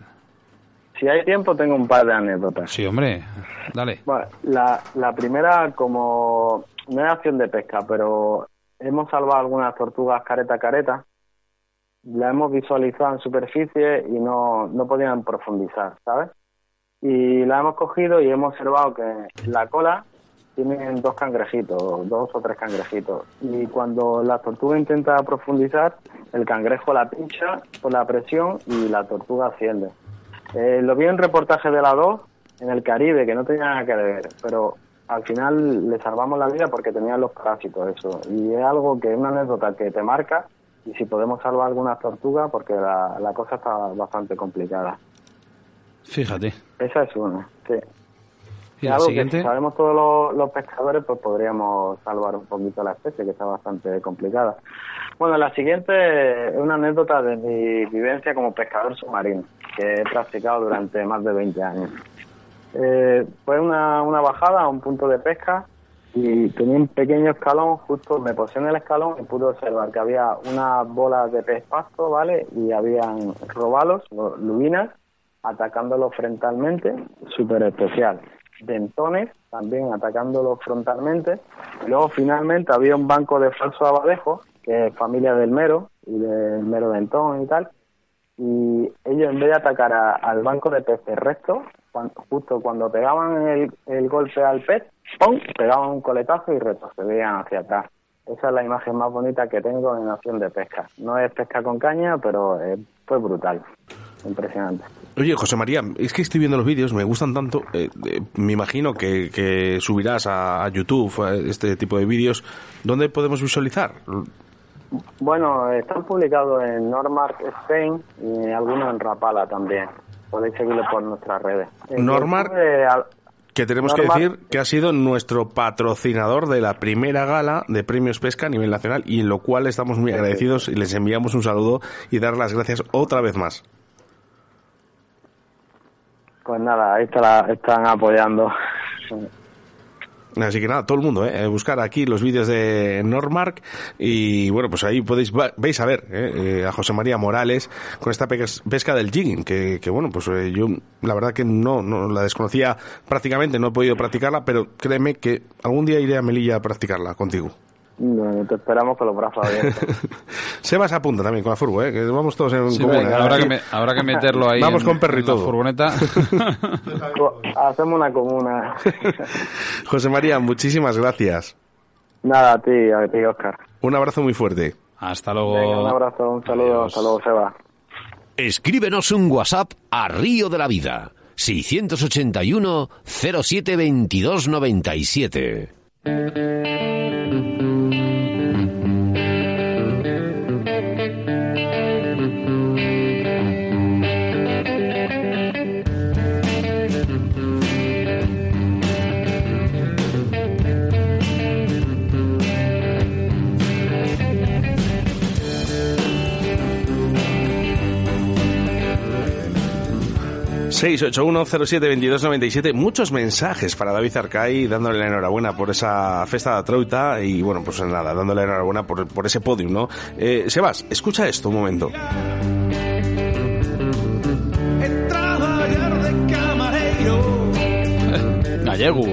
Si hay tiempo, tengo un par de anécdotas. Sí, hombre, dale. Bueno, la, la primera, como no es acción de pesca, pero hemos salvado algunas tortugas careta a careta. La hemos visualizado en superficie y no, no podían profundizar, ¿sabes? Y la hemos cogido y hemos observado que la cola tienen dos cangrejitos, dos o tres cangrejitos. Y cuando la tortuga intenta profundizar, el cangrejo la pincha por la presión y la tortuga asciende. Eh, lo vi en reportaje de la 2 en el Caribe, que no tenía nada que ver, pero al final le salvamos la vida porque tenían los parásitos eso. Y es algo que es una anécdota que te marca y si podemos salvar algunas tortugas porque la, la cosa está bastante complicada. Fíjate. Esa es una, sí. ¿Y la algo siguiente? que si sabemos todos los, los pescadores, pues podríamos salvar un poquito la especie, que está bastante complicada. Bueno, la siguiente es una anécdota de mi vivencia como pescador submarino, que he practicado durante más de 20 años. Eh, fue una, una bajada a un punto de pesca y tenía un pequeño escalón, justo me posé en el escalón y pude observar que había unas bolas de pez pasto, ¿vale? Y habían robalos, lubinas, atacándolo frontalmente, súper especial. Dentones también atacándolo frontalmente. Y luego finalmente había un banco de falso abadejo, que es familia del mero y del mero dentón y tal. Y ellos en vez de atacar al banco de peces recto, justo cuando pegaban el, golpe al pez, ¡pum! pegaban un coletazo y retrocedían hacia atrás. Esa es la imagen más bonita que tengo en acción de pesca. No es pesca con caña, pero eh, fue brutal. Impresionante. Oye, José María, es que estoy viendo los vídeos, me gustan tanto. eh, eh, me imagino que, que subirás a, YouTube a este tipo de vídeos. ¿Dónde podemos visualizar? Bueno, están publicados en Normark Spain y algunos en Rapala también. Podéis seguirlo por nuestras redes. Normark, eh, al- Que tenemos que decir que ha sido nuestro patrocinador de la primera gala de premios pesca a nivel nacional y en lo cual estamos muy agradecidos y les enviamos un saludo y dar las gracias otra vez más. Pues nada, ahí está la- están apoyando. Así que nada, todo el mundo, ¿eh? buscar aquí los vídeos de Normark y bueno, pues ahí podéis veis a ver ¿eh? Eh, a José María Morales con esta pes- pesca del jigging, que, que bueno, pues eh, yo la verdad que no, no la desconocía prácticamente, no he podido practicarla, pero créeme que algún día iré a Melilla a practicarla contigo. Bueno, te esperamos con los brazos abiertos. Sebas apunta también con la furgo, ¿eh? que vamos todos en Sí, común. venga, ¿eh? habrá, que me- habrá que meterlo ahí Vamos en- con todo. furgoneta. Hacemos una comuna. José María, muchísimas gracias. nada, a ti, a ti, Oscar. Un abrazo muy fuerte. Hasta luego. Venga, un abrazo, un saludo, hasta luego, Seba. Escríbenos un WhatsApp a Río de la Vida. 681 07 22 97. Siete Muchos mensajes para David Arcay dándole la enhorabuena por esa festa de Troita y bueno, pues nada, dándole la enhorabuena por, por ese podium, ¿no? Eh, Sebas, escucha esto un momento. Gallego.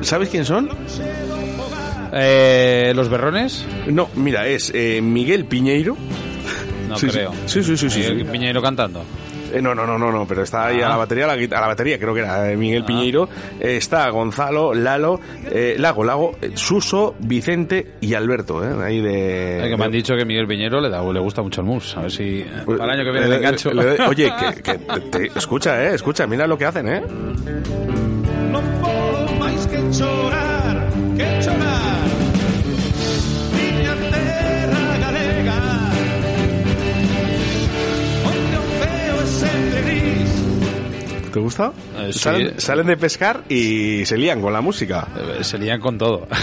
¿Sabes quién son? Eh, ¿Los berrones? No, mira, es eh, Miguel Piñeiro. No Sí, sí. creo. Sí, sí, sí, sí. Piñeiro cantando. Eh, no, no, no, no, no, pero está ahí a Ah. la batería, a la, guita- a la batería creo que era eh, Miguel Piñeiro, eh, está Gonzalo, Lalo, eh, Lago, Lago, eh, Suso, Vicente y Alberto, ¿eh? Ahí de... Eh, que me han dicho que Miguel Piñero le, da, le gusta mucho el mus. A ver si eh, Pues, para el año que viene eh, le engancho. le- le- oye, que, que te- te- escucha, eh, escucha, mira lo que hacen, eh. No puedo más que chorar, ¿Te gusta? Eh, sí. salen, de pescar y se lían con la música. Eh, Se lían con todo.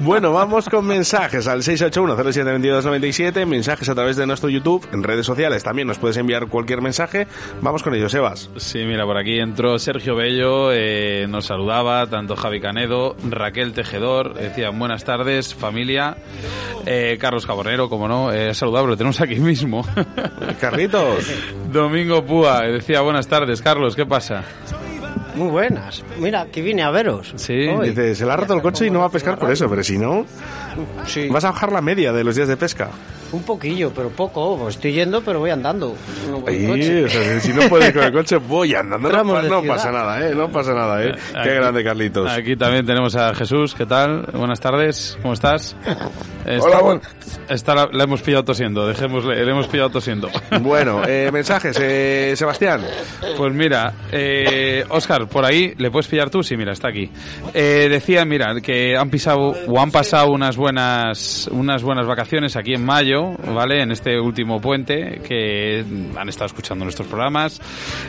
Bueno, vamos con mensajes al 681-072297, mensajes a través de nuestro YouTube, en redes sociales también nos puedes enviar cualquier mensaje. Vamos con ellos, Sebas. Sí, mira, por aquí entró Sergio Bello, eh, nos saludaba, tanto Javi Canedo, Raquel Tejedor, decían buenas tardes, familia, eh, Carlos Cabornero, como no, saludable, lo tenemos aquí mismo. Carlitos. Domingo Púa, decía buenas tardes, Carlos, ¿qué pasa? Muy buenas. Mira, que vine a veros. Sí, Hoy. Dice, se le ha roto el coche y no va a pescar por eso, pero si no... Sí. ¿Vas a bajar la media de los días de pesca? Un poquillo, pero poco. Estoy yendo, pero voy andando. No voy Ahí, coche. o sea, si no puedes con el coche, voy andando. No, pa- no pasa nada, ¿eh? No pasa nada, ¿eh? Qué Aquí- grande, Carlitos. Aquí también tenemos a Jesús. ¿Qué tal? Buenas tardes. ¿Cómo estás? Hola, buen- Esta la, la hemos pillado tosiendo. Dejémosle, le hemos pillado tosiendo. Bueno, eh, mensajes, eh, Sebastián. Pues mira, eh, Oscar, por ahí, ¿le puedes pillar tú? Sí, mira, está aquí. Eh, decía, mira, que han pisado o han pasado unas buenas, unas buenas vacaciones aquí en mayo, ¿vale? En este último puente, que han estado escuchando nuestros programas.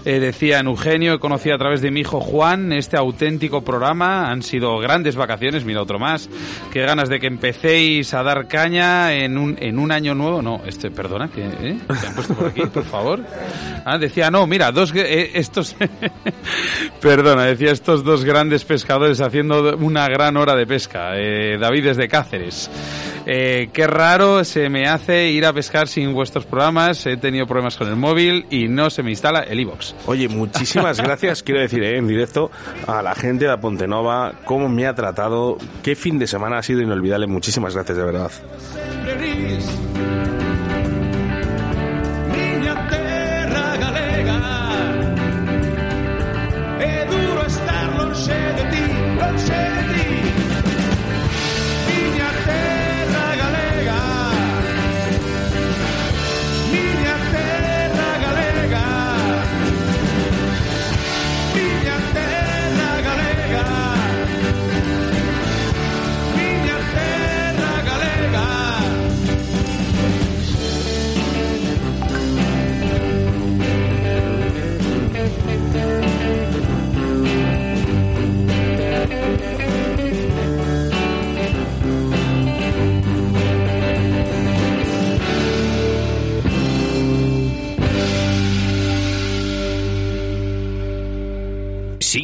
Eh, decía en Eugenio, conocí a través de mi hijo Juan este auténtico programa. Han sido grandes vacaciones, mira otro más. Qué ganas de que empecéis a dar caña en un, en un año nuevo. No, este, perdona, que ¿eh? ¿Te han puesto por aquí, por favor? Ah, decía, no, mira, dos, eh, estos, perdona, decía estos dos grandes pescadores haciendo una gran hora de pesca. Eh, David desde Cáceres. Eh, qué raro se me hace ir a pescar sin vuestros programas. He tenido problemas con el móvil y no se me instala el iBox. Oye, muchísimas gracias, quiero decir, eh, en directo, a la gente de Pontenova, cómo me ha tratado, qué fin de semana ha sido inolvidable. Muchísimas gracias, de verdad.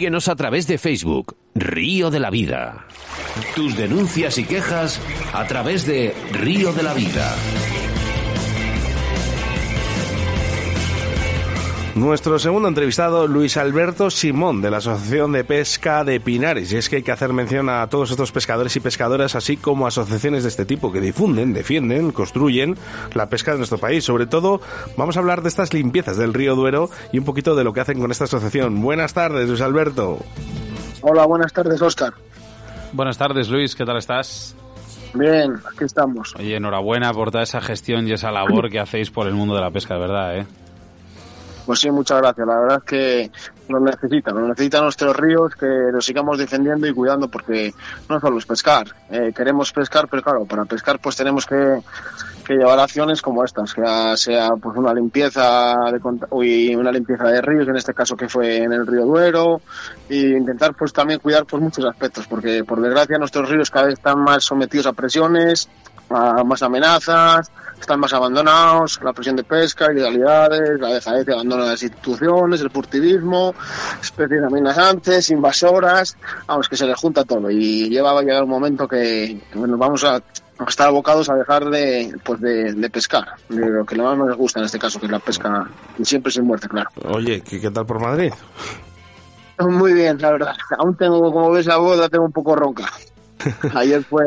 Síguenos a través de Facebook, Río de la Vida. Tus denuncias y quejas a través de Río de la Vida. Nuestro segundo entrevistado, Luis Alberto Simón, de la Asociación de Pesca de Pinares. Y es que hay que hacer mención a todos estos pescadores y pescadoras, así como asociaciones de este tipo que difunden, defienden, construyen la pesca de nuestro país. Sobre todo, vamos a hablar de estas limpiezas del río Duero y un poquito de lo que hacen con esta asociación. Buenas tardes, Luis Alberto. Hola, buenas tardes, Oscar. Buenas tardes, Luis. ¿Qué tal estás? Bien, aquí estamos. Oye, enhorabuena por toda esa gestión y esa labor que hacéis por el mundo de la pesca, de verdad, ¿eh? Pues sí, muchas gracias. La verdad es que nos necesitan, nos necesitan nuestros ríos, que los sigamos defendiendo y cuidando, porque no solo es pescar. Eh, queremos pescar, pero claro, para pescar pues tenemos que, llevar acciones como estas, que sea pues una limpieza de uy, una limpieza de ríos, en este caso que fue en el río Duero, y intentar pues también cuidar pues muchos aspectos, porque por desgracia nuestros ríos cada vez están más sometidos a presiones, a más amenazas, están más abandonados, la presión de pesca, ilegalidades, la dejadez y abandono de las instituciones, el furtivismo, especies amenazantes, invasoras, vamos, que se les junta todo y lleva a llegar un momento que, bueno, vamos a, estar abocados a dejar de, pues de, de pescar, de lo que más nos gusta en este caso, que es la pesca, siempre sin muerte, claro. Oye, ¿qué, qué tal por Madrid? Muy bien, la verdad. Aún tengo, como ves, la la tengo un poco ronca. Ayer fue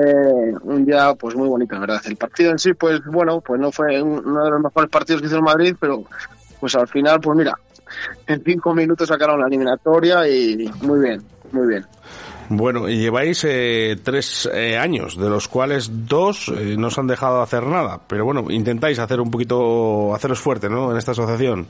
un día pues muy bonito, la verdad. El partido en sí, pues bueno, pues no fue un- uno de los mejores partidos que hizo el Madrid, pero pues al final, pues mira, en cinco minutos sacaron la eliminatoria y muy bien, muy bien. Bueno, y lleváis eh, tres eh, años, de los cuales dos eh, no os han dejado hacer nada. Pero bueno, intentáis hacer un poquito, haceros fuerte, ¿no? En esta asociación.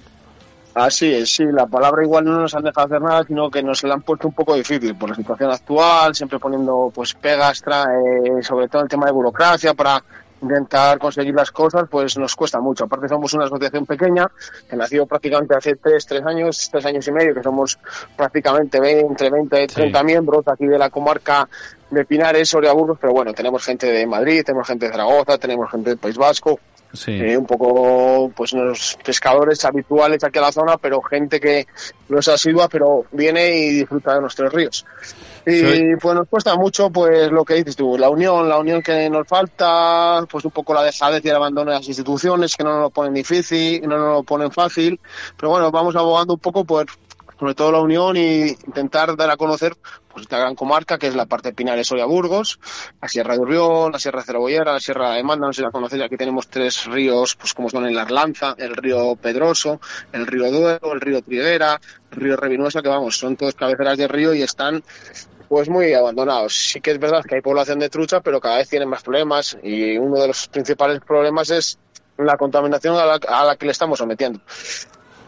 Así es, sí, la palabra igual no nos han dejado hacer nada, sino que nos la han puesto un poco difícil por la situación actual, siempre poniendo pues pegas, tra- eh, sobre todo el tema de burocracia para intentar conseguir las cosas, pues nos cuesta mucho. Aparte somos una asociación pequeña que nació prácticamente hace tres, tres años, tres años y medio, que somos prácticamente entre 20 y 30 miembros aquí de la comarca de Pinares, Soria, Burgos, pero bueno, tenemos gente de Madrid, tenemos gente de Zaragoza, tenemos gente del País Vasco, Sí. eh, un poco pues los pescadores habituales aquí a la zona, pero gente que no es asidua, pero viene y disfruta de nuestros ríos. Y pues nos cuesta mucho pues lo que dices tú, la unión, la unión que nos falta, pues un poco la dejadez y el abandono de las instituciones que no nos lo ponen difícil, no nos lo ponen fácil, pero bueno, vamos abogando un poco por sobre todo la unión y intentar dar a conocer pues esta gran comarca que es la parte de Soria Burgos, la Sierra de Urrión, la Sierra de la Sierra de Manda, no sé si la conocéis, aquí tenemos tres ríos, pues como son el Arlanza, el río Pedroso, el río Duero, el río Triguera, el río Revinuesa, que vamos, son todos cabeceras de río y están pues muy abandonados. Sí que es verdad que hay población de trucha, pero cada vez tienen más problemas y uno de los principales problemas es la contaminación a la, a la que le estamos sometiendo.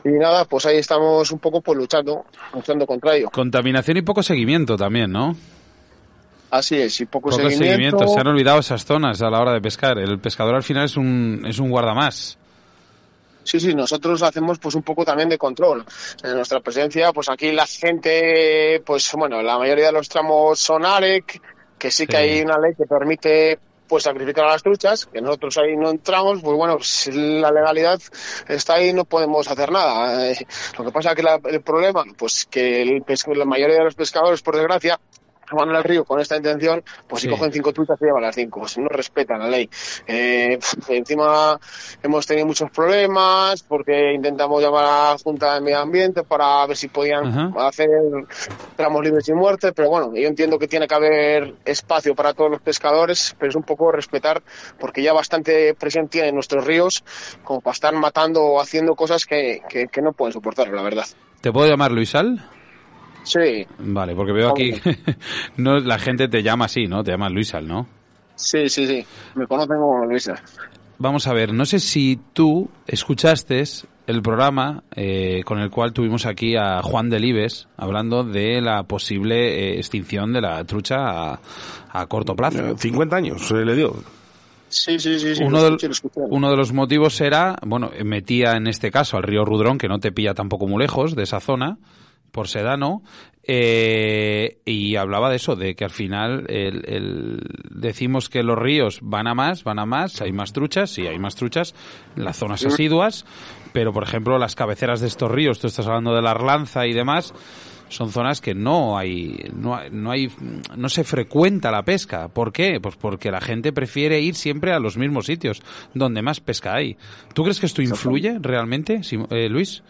Y nada, pues ahí estamos un poco pues luchando, luchando contra ello. Contaminación y poco seguimiento también, ¿no? Así es, y poco, Poco seguimiento. seguimiento. Se han olvidado esas zonas a la hora de pescar. El pescador al final es un, es un guardamás. Sí, sí, nosotros hacemos pues un poco también de control. En nuestra presencia, pues aquí la gente, pues bueno, la mayoría de los tramos son AREC, que sí que hay una ley que permite pues sacrificar a las truchas, que nosotros ahí no entramos, pues bueno, si la legalidad está ahí, no podemos hacer nada. Eh, lo que pasa que la- el problema, pues que el la mayoría de los pescadores, por desgracia, van al río con esta intención, pues Sí. si cogen cinco truchas se llevan las cinco, pues no respetan la ley. Eh, encima hemos tenido muchos problemas porque intentamos llamar a la Junta de Medio Ambiente para ver si podían Ajá. hacer tramos libres sin muerte, pero bueno, yo entiendo que tiene que haber espacio para todos los pescadores, pero es un poco respetar porque ya bastante presión tienen nuestros ríos como para estar matando o haciendo cosas que, que, que no pueden soportar, la verdad. ¿Te puedo llamar Luisal? Sí, Vale, porque veo aquí no la gente te llama así, ¿no? Te llama Luisal, ¿no? sí, sí, sí. Me conocen como Luisa. Vamos a ver, no sé si tú escuchaste el programa eh, con el cual tuvimos aquí a Juan Delibes hablando de la posible eh, extinción de la trucha a, a corto plazo. Eh, 50 años se le dio. Sí, sí, sí. sí Uno, lo del- escuché, lo escuché. uno de los motivos era, bueno, metía en este caso al río Rudrón, que no te pilla tampoco muy lejos de esa zona, por Sedano, eh, y hablaba de eso, de que al final el- el- decimos que los ríos van a más, van a más, hay más truchas, sí, hay más truchas, en las zonas asiduas, pero por ejemplo las cabeceras de estos ríos, tú estás hablando de la Arlanza y demás, son zonas que no hay, no hay, no hay, no se frecuenta la pesca. ¿Por qué? Pues porque la gente prefiere ir siempre a los mismos sitios donde más pesca hay. ¿Tú crees que esto influye realmente, eh, Luis?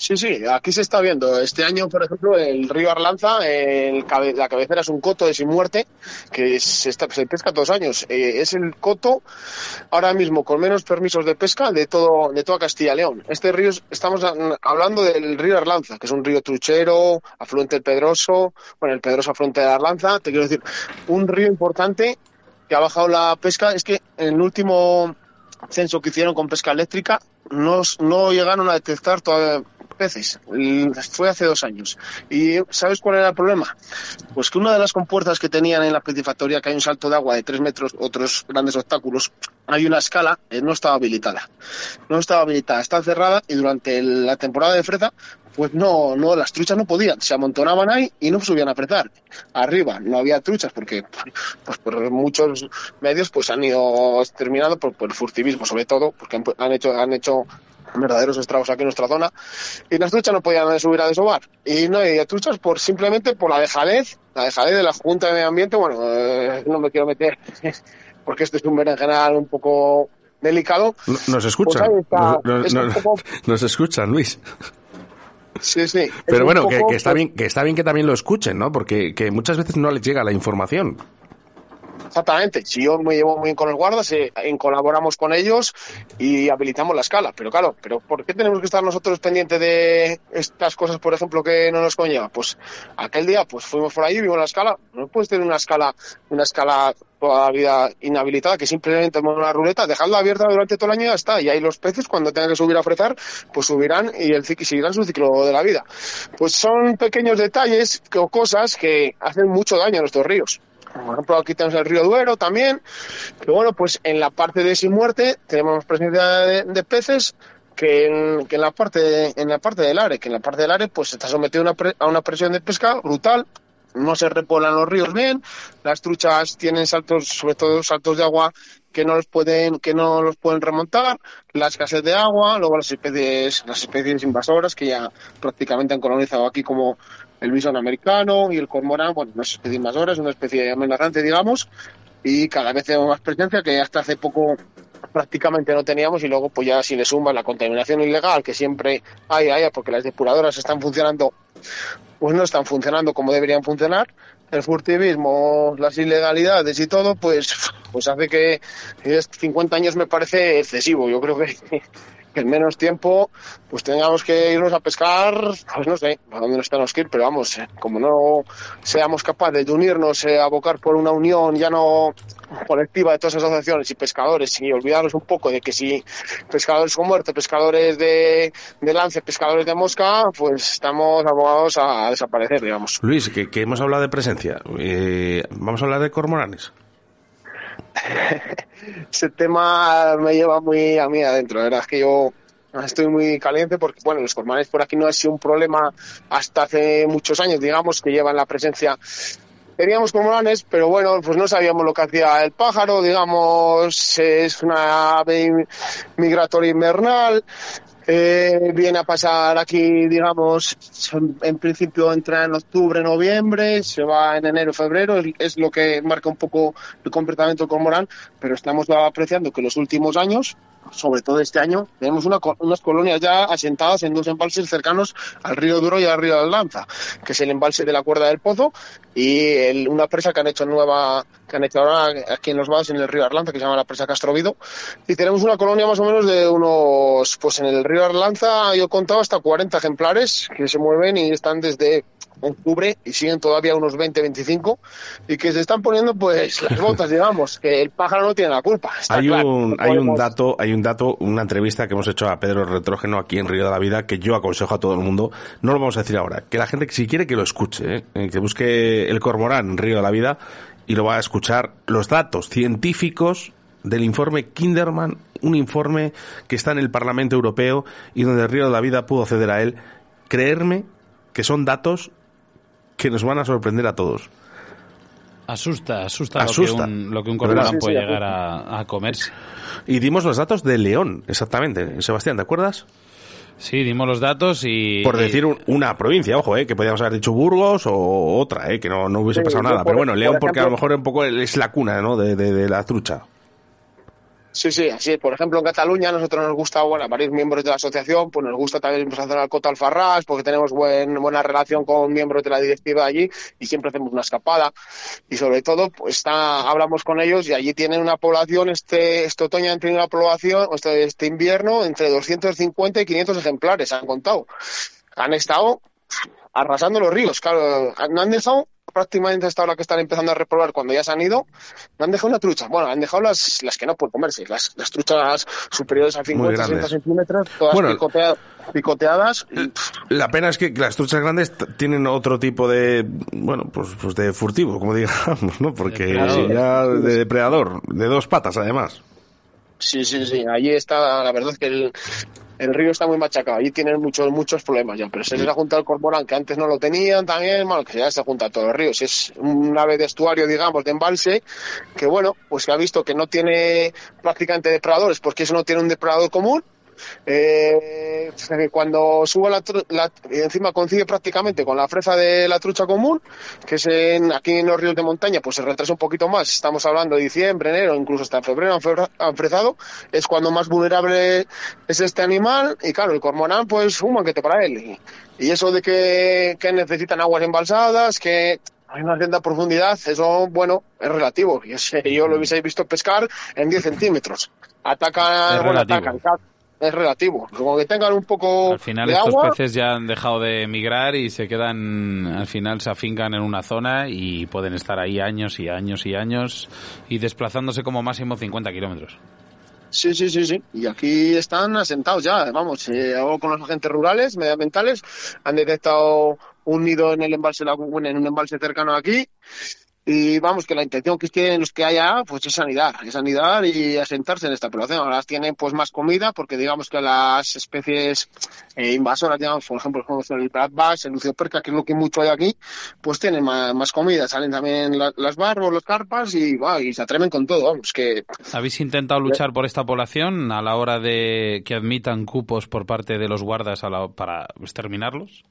Sí, sí, aquí se está viendo. Este año, por ejemplo, el río Arlanza, el la cabecera es un coto de sin muerte que se, está, se pesca todos años. Eh, es el coto ahora mismo con menos permisos de pesca de todo de toda Castilla y León. Este río, es- estamos hablando del río Arlanza, que es un río truchero, afluente del Pedroso, bueno, el Pedroso afluente de Arlanza. Te quiero decir, un río importante que ha bajado la pesca. Es que en el último censo que hicieron con pesca eléctrica no, no llegaron a detectar todavía peces. Y Fue hace dos años. ¿Y sabes cuál era el problema? Pues que una de las compuertas que tenían en la piscifactoría, que hay un salto de agua de tres metros, otros grandes obstáculos, hay una escala, eh, no estaba habilitada. No estaba habilitada, está cerrada y durante la temporada de freza, pues no, no, las truchas no podían, se amontonaban ahí y no subían a fretar. Arriba no había truchas porque, pues por muchos medios, pues han ido exterminando por, por el furtivismo, sobre todo, porque han, han hecho, han hecho verdaderos estragos aquí en nuestra zona y las truchas no podían subir a desovar y no había truchas por simplemente por la dejadez la dejadez de la Junta de Medio Ambiente bueno eh, no me quiero meter porque esto es un berenjenal un poco delicado No- Nos escuchan. Pues está. Nos, Es un nos- poco- nos escuchan, Luis. sí sí Pero bueno, que, que está bien, que está bien que también lo escuchen, ¿no? Porque que muchas veces no les llega la información. Exactamente. Si yo me llevo muy bien con los guardas, eh, colaboramos con ellos y habilitamos la escala. Pero claro, pero ¿por qué tenemos que estar nosotros pendientes de estas cosas, por ejemplo, que no nos conlleva? Pues aquel día, pues fuimos por ahí, vimos la escala. No puedes tener una escala, una escala toda la vida inhabilitada, que simplemente con una ruleta, dejadla abierta durante todo el año y ya está. Y ahí los peces, cuando tengan que subir a fresar, pues subirán y el cic- seguirán su ciclo de la vida. Pues son pequeños detalles o cosas que hacen mucho daño a nuestros ríos. Por ejemplo, aquí tenemos el río Duero también, que bueno, pues en la parte de sin muerte tenemos presencia de, de peces que en, que en la parte de- en la parte del área, que en la parte del área pues está sometido una, pre- a una presión de pesca brutal, no se repoblan los ríos bien, las truchas tienen saltos, sobre todo saltos de agua que no los pueden que no los pueden remontar, la escasez de agua, luego las especies las especies invasoras que ya prácticamente han colonizado aquí como el bisón americano y el cormorán, bueno, no es especie invasora, es una especie amenazante, digamos, y cada vez tenemos más presencia que hasta hace poco prácticamente no teníamos y luego pues ya si le sumas la contaminación ilegal que siempre hay, hay porque las depuradoras están funcionando pues no están funcionando como deberían funcionar el furtivismo, las ilegalidades y todo, pues, pues hace que 50 años me parece excesivo. Yo creo que, que en menos tiempo pues tengamos que irnos a pescar, pues no sé a dónde nos tenemos que ir, pero vamos, eh, como no seamos capaces de unirnos, eh, abocar por una unión ya no colectiva de todas las asociaciones y pescadores y olvidarnos un poco de que si pescadores con muerte, pescadores de, de lance, pescadores de mosca, pues estamos abogados a, desaparecer, digamos. Luis, que, que hemos hablado de presencia, eh, vamos a hablar de cormoranes. Ese tema me lleva muy a mí adentro, la verdad es que yo estoy muy caliente porque, bueno, los cormoranes por aquí no ha sido un problema hasta hace muchos años, digamos, que llevan la presencia. Teníamos cormoranes, pero bueno, pues no sabíamos lo que hacía el pájaro, digamos, es una ave migratoria invernal, eh, viene a pasar aquí, digamos, en principio entra en octubre, noviembre, se va en enero, febrero, es lo que marca un poco el comportamiento del cormorán, pero estamos apreciando que los últimos años sobre todo este año, tenemos unas colonias ya asentadas en dos embalses cercanos al río Duro y al río Lanza, que es el embalse de la Cuerda del Pozo y una presa que han hecho nueva, que han hecho ahora aquí en los vados en el río Arlanza, que se llama la presa Castrovido. Y tenemos una colonia más o menos de unos, pues en el río Arlanza yo he contado hasta 40 ejemplares que se mueven y están desde octubre y siguen todavía unos 20, 25 y que se están poniendo pues las botas, digamos, que el pájaro no tiene la culpa. hay un, hay un dato, hay un dato, una entrevista que hemos hecho a Pedro Retrógeno aquí en Río de la Vida que yo aconsejo a todo el mundo, no lo vamos a decir ahora, que la gente si quiere que lo escuche. Eh, que busque el cormorán en Río de la Vida y lo va a escuchar los datos científicos del informe Kinderman, un informe que está en el Parlamento Europeo y donde el Río de la Vida pudo acceder a él. Creerme que son datos que nos van a sorprender a todos. Asusta, asusta, Lo, que un, lo que un cormorán puede llegar a, comerse. Y dimos los datos de León, exactamente. Sebastián, ¿te acuerdas? Sí, dimos los datos y... Por decir una provincia, ojo, eh, que podríamos haber dicho Burgos o otra, eh, que no, no hubiese pasado nada. Pero bueno, León porque a lo mejor un poco es la cuna ¿no? de, de la trucha. Sí, sí, así Por ejemplo, en Cataluña nosotros nos gusta, bueno, varios miembros de la asociación, pues nos gusta también pues, hacer al Alfarrás, porque tenemos buen, buena relación con miembros de la directiva allí y siempre hacemos una escapada. Y sobre todo, pues está, hablamos con ellos y allí tienen una población, este, este otoño han tenido una población, este, este invierno, entre 250 y 500 ejemplares, han contado. Han estado arrasando los ríos, claro, no han dejado prácticamente hasta ahora que están empezando a reprobar cuando ya se han ido, no han dejado una trucha. Bueno, han dejado las, las que no pueden comerse, las, las truchas superiores a 50, 60 centímetros, todas picoteadas. La pena es que las truchas grandes tienen otro tipo de, bueno, pues, pues de furtivo, como digamos, ¿no? Porque ya de depredador, de dos patas además. Sí, sí, sí. Allí está, la verdad es que el, el río está muy machacado, allí tienen muchos, muchos problemas ya, pero se les ha juntado el cormorán, que antes no lo tenían también, bueno, que ya se junta a todos los ríos. Es un ave de estuario, digamos, de embalse, que bueno, pues que ha visto que no tiene prácticamente depredadores, porque eso no tiene un depredador común, eh, cuando suba la, la, encima coincide prácticamente con la fresa de la trucha común, que es en, aquí en los ríos de montaña, pues se retrasa un poquito más. Estamos hablando de diciembre, enero, incluso hasta febrero han fresado. Es cuando más vulnerable es este animal. Y claro, el cormorán, pues un banquete para él. Y, eso de que, que necesitan aguas embalsadas, que hay una cierta profundidad, eso, bueno, es relativo. Yo, yo lo hubiese visto pescar en 10 centímetros. Atacan, bueno, atacan, es relativo. Como que tengan un poco. Al final, estos peces ya han dejado de emigrar y se quedan. Al final se afincan en una zona y pueden estar ahí años y años y años y desplazándose como máximo 50 kilómetros. Sí, sí, sí, sí. Y aquí están asentados ya. Vamos, eh, hago con los agentes rurales, medioambientales. Han detectado un nido en el embalse, en un embalse cercano aquí y vamos, que la intención que tienen los que haya, pues es sanidad, es sanidad y asentarse en esta población. Ahora tienen pues más comida, porque digamos que las especies eh, invasoras, digamos, por ejemplo, el Brad Bass, el Lucio Perca, que es lo que mucho hay aquí, pues tienen más, comida. Salen también las barbos, los carpas y, y se atreven con todo, vamos, que... ¿Habéis intentado luchar por esta población a la hora de que admitan cupos por parte de los guardas para exterminarlos?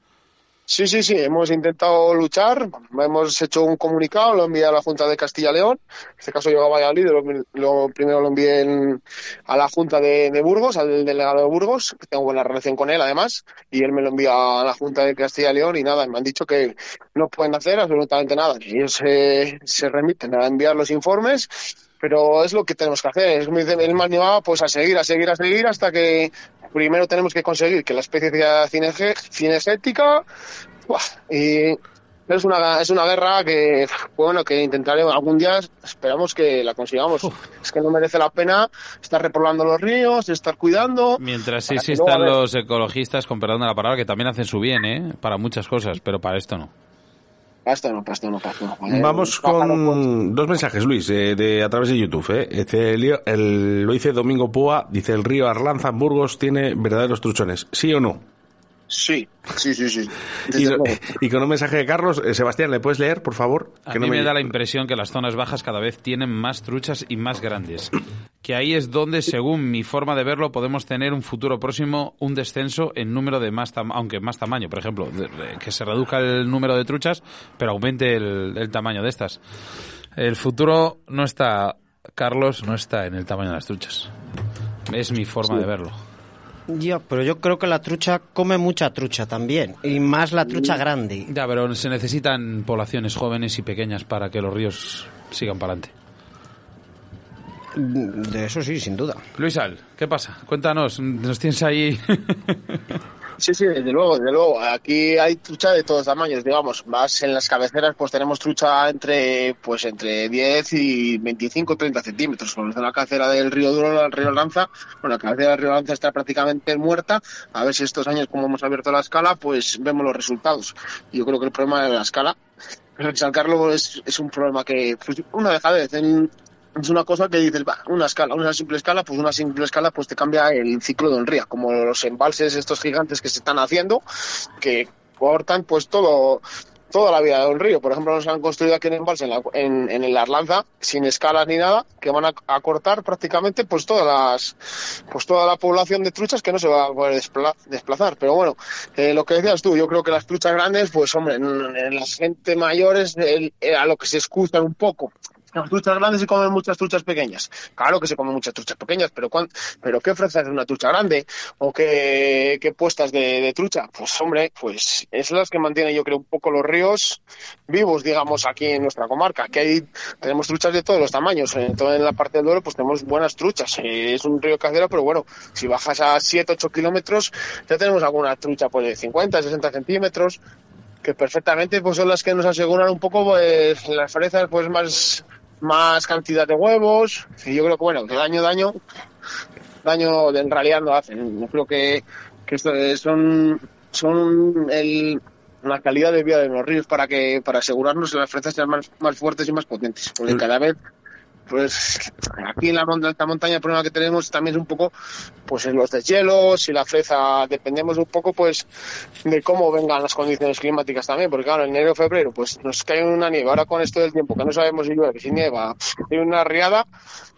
Sí, sí, sí, hemos intentado luchar, hemos hecho un comunicado, lo envié a la Junta de Castilla-León, en este caso yo a Valladolid, lo, lo primero lo envié en- a la Junta de, Burgos, al delegado de Burgos, que tengo buena relación con él además, y él me lo envía a la Junta de Castilla-León y nada, me han dicho que no pueden hacer absolutamente nada, que ellos se, se remiten a enviar los informes, pero es lo que tenemos que hacer, es como dice, él me animaba pues a seguir, a seguir, a seguir hasta que primero tenemos que conseguir que la especie sea cinege- cinegética Buah, y es una, es una guerra que, bueno, que intentaré algún día, esperamos que la consigamos. Es que no merece la pena estar repoblando los ríos, estar cuidando. Mientras sí, sí están los ecologistas, con perdón de la palabra, que también hacen su bien, ¿eh? Para muchas cosas, pero para esto no. Para esto no, para esto no. Eh, Vamos con dos mensajes, Luis, eh, de, a través de YouTube. Eh. Este, el, lo dice Domingo Púa, dice el río Arlanza en Burgos tiene verdaderos truchones. ¿Sí o no? Sí, sí, sí, sí. Y, con un mensaje de Carlos, eh, Sebastián, ¿le puedes leer, por favor? A Que mí no me da la impresión que las zonas bajas cada vez tienen más truchas y más grandes. Que ahí es donde, según mi forma de verlo, podemos tener un futuro próximo un descenso en número de más, aunque más tamaño. Por ejemplo, que se reduzca el número de truchas, pero aumente el, el tamaño de estas. El futuro no está, Carlos, no está en el tamaño de las truchas. Es mi forma Sí. de verlo. Ya, pero yo creo que la trucha come mucha trucha también. Y más la trucha grande. Ya, pero se necesitan poblaciones jóvenes y pequeñas para que los ríos sigan para adelante. De eso sí, sin duda. Luisal, ¿qué pasa? Cuéntanos, nos tienes ahí. Sí, sí, desde luego, desde luego. Aquí hay trucha de todos tamaños, digamos. Más en las cabeceras, pues tenemos trucha entre, pues entre 10 y 25, 30 centímetros. Como en la cabecera del río Duro, el río Lanza, bueno, la cabecera del río Lanza está prácticamente muerta. A ver si estos años, como hemos abierto la escala, pues vemos los resultados. Yo creo que el problema de la escala, recalcarlo es, es un problema que, pues, una vez. En, es una cosa que dices, va, una escala, una simple escala, pues una simple escala pues te cambia el ciclo de un río, como los embalses estos gigantes que se están haciendo, que cortan pues todo toda la vida de un río. Por ejemplo, nos han construido aquí un embalse en, la, en, en el Arlanza, sin escalas ni nada, que van a, a, cortar prácticamente pues todas las pues toda la población de truchas que no se va a poder despla, desplazar. Pero bueno, eh, lo que decías tú, yo creo que las truchas grandes, pues hombre, en, en la gente mayores el, a lo que se escuchan un poco las truchas grandes se comen muchas truchas pequeñas. Claro que se comen muchas truchas pequeñas, pero ¿cuán, pero ¿qué ofreces una trucha grande? ¿O qué, qué puestas de, de, trucha? Pues hombre, pues es las que mantienen yo creo un poco los ríos vivos, digamos, aquí en nuestra comarca. Que hay, tenemos truchas de todos los tamaños. En, toda en la parte del Duero pues tenemos buenas truchas. Eh, es un río casero, pero bueno, si bajas a 7, 8 kilómetros ya tenemos alguna trucha pues de 50, 60 centímetros que perfectamente pues son las que nos aseguran un poco pues las fresas pues más más cantidad de huevos y yo creo que bueno que daño daño daño en realidad no hacen. Yo creo que, que esto son son el, la calidad de vida de los ríos para que para asegurarnos que las fresas sean más, más fuertes y más potentes porque cada vez pues aquí en la alta montaña el problema que tenemos también es un poco pues en los deshielos y la fresa dependemos un poco pues de cómo vengan las condiciones climáticas también porque claro en enero febrero pues nos cae una nieve. Ahora con esto del tiempo que no sabemos si llueve si nieva hay una riada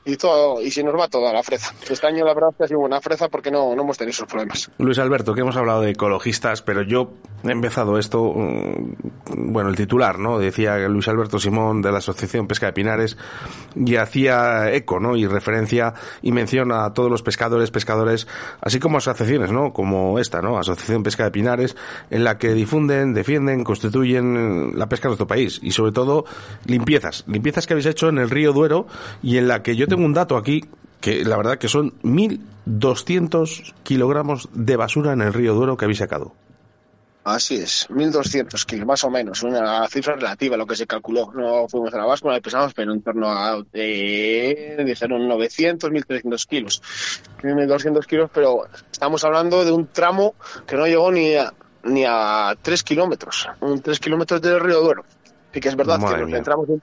y todo y se nos va toda la fresa este año la verdad es que ha sido buena fresa porque no, no hemos tenido esos problemas. Luis Alberto que hemos hablado de ecologistas pero yo he empezado esto bueno el titular no decía Luis Alberto Simón de la Asociación Pesca de Pinares y hacía eco no y referencia y menciona a todos los pescadores pescadores así como asociaciones no como esta no Asociación Pesca de Pinares en la que difunden defienden constituyen la pesca en nuestro país y sobre todo limpiezas. Limpiezas que habéis hecho en el río Duero y en la que yo tengo un dato aquí que la verdad que son 1.200 kilogramos de basura en el río Duero que habéis sacado. Así es, 1.200 kilos, más o menos, una cifra relativa a lo que se calculó. No fuimos a la báscula, la pesamos, pero en torno a, eh, dijeron 900, 1.300 kilos. 1.200 kilos, pero estamos hablando de un tramo que no llegó ni a, ni a 3 kilómetros, un 3 kilómetros del río Duero. Y que es verdad Madre que nos mía. centramos un,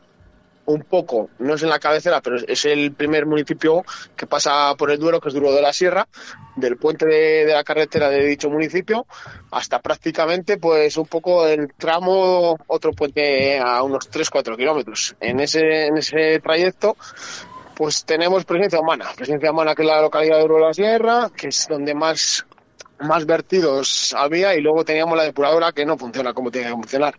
un poco, no es en la cabecera, pero es el primer municipio que pasa por el Duero, que es Duro de la Sierra, del puente de, la carretera de dicho municipio hasta prácticamente pues un poco el tramo, otro puente a unos 3-4 kilómetros. En ese, en ese trayecto pues tenemos presencia humana, presencia humana que es la localidad de Duro de la Sierra, que es donde más más vertidos había y luego teníamos la depuradora que no funciona como tiene que funcionar.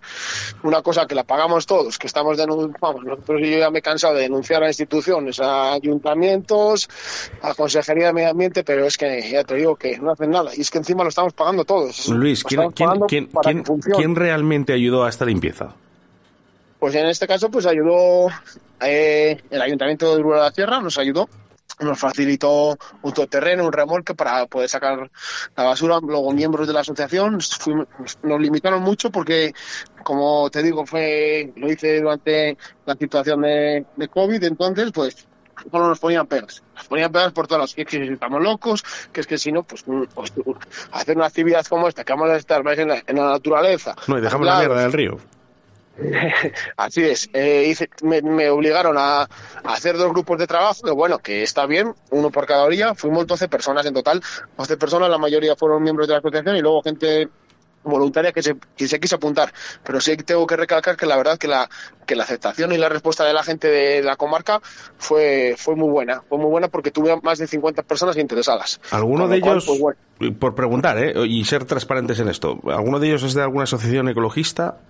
Una cosa que la pagamos todos, que estamos denunciando, nosotros yo ya me he cansado de denunciar a instituciones, a ayuntamientos, a Consejería de Medio Ambiente, pero es que ya te digo que no hacen nada y es que encima lo estamos pagando todos. Luis, ¿quién, quién- pagando quién- quién- realmente ayudó a esta limpieza? Pues en este caso, pues ayudó eh, el Ayuntamiento de Uruguay de la Tierra, nos ayudó, nos facilitó un todoterreno, un remolque para poder sacar la basura. Luego, miembros de la asociación fuimos- nos limitaron mucho porque, como te digo, fue lo hice durante la situación de, de COVID, entonces, pues solo nos ponían pegas. Nos ponían pegas por todas las que, es que estamos locos, que es que si no, pues, mm, pues, hacer una actividad como esta, que vamos a estar más en la, en la naturaleza. No, y dejamos la mierda del río. Así es. Eh, hice- me, me obligaron a, a hacer dos grupos de trabajo, que bueno, que está bien, uno por cada orilla. Fuimos 12 personas en total. 12 personas, la mayoría fueron miembros de la asociación y luego gente voluntaria que se, que se quiso apuntar. Pero sí tengo que recalcar que la verdad que la, que la aceptación y la respuesta de la gente de la comarca fue, fue muy buena. Fue muy buena porque tuve más de 50 personas interesadas. ¿Alguno de cual, ellos, pues, bueno. por preguntar, ¿eh? y ser transparentes en esto, ¿alguno de ellos es de alguna asociación ecologista?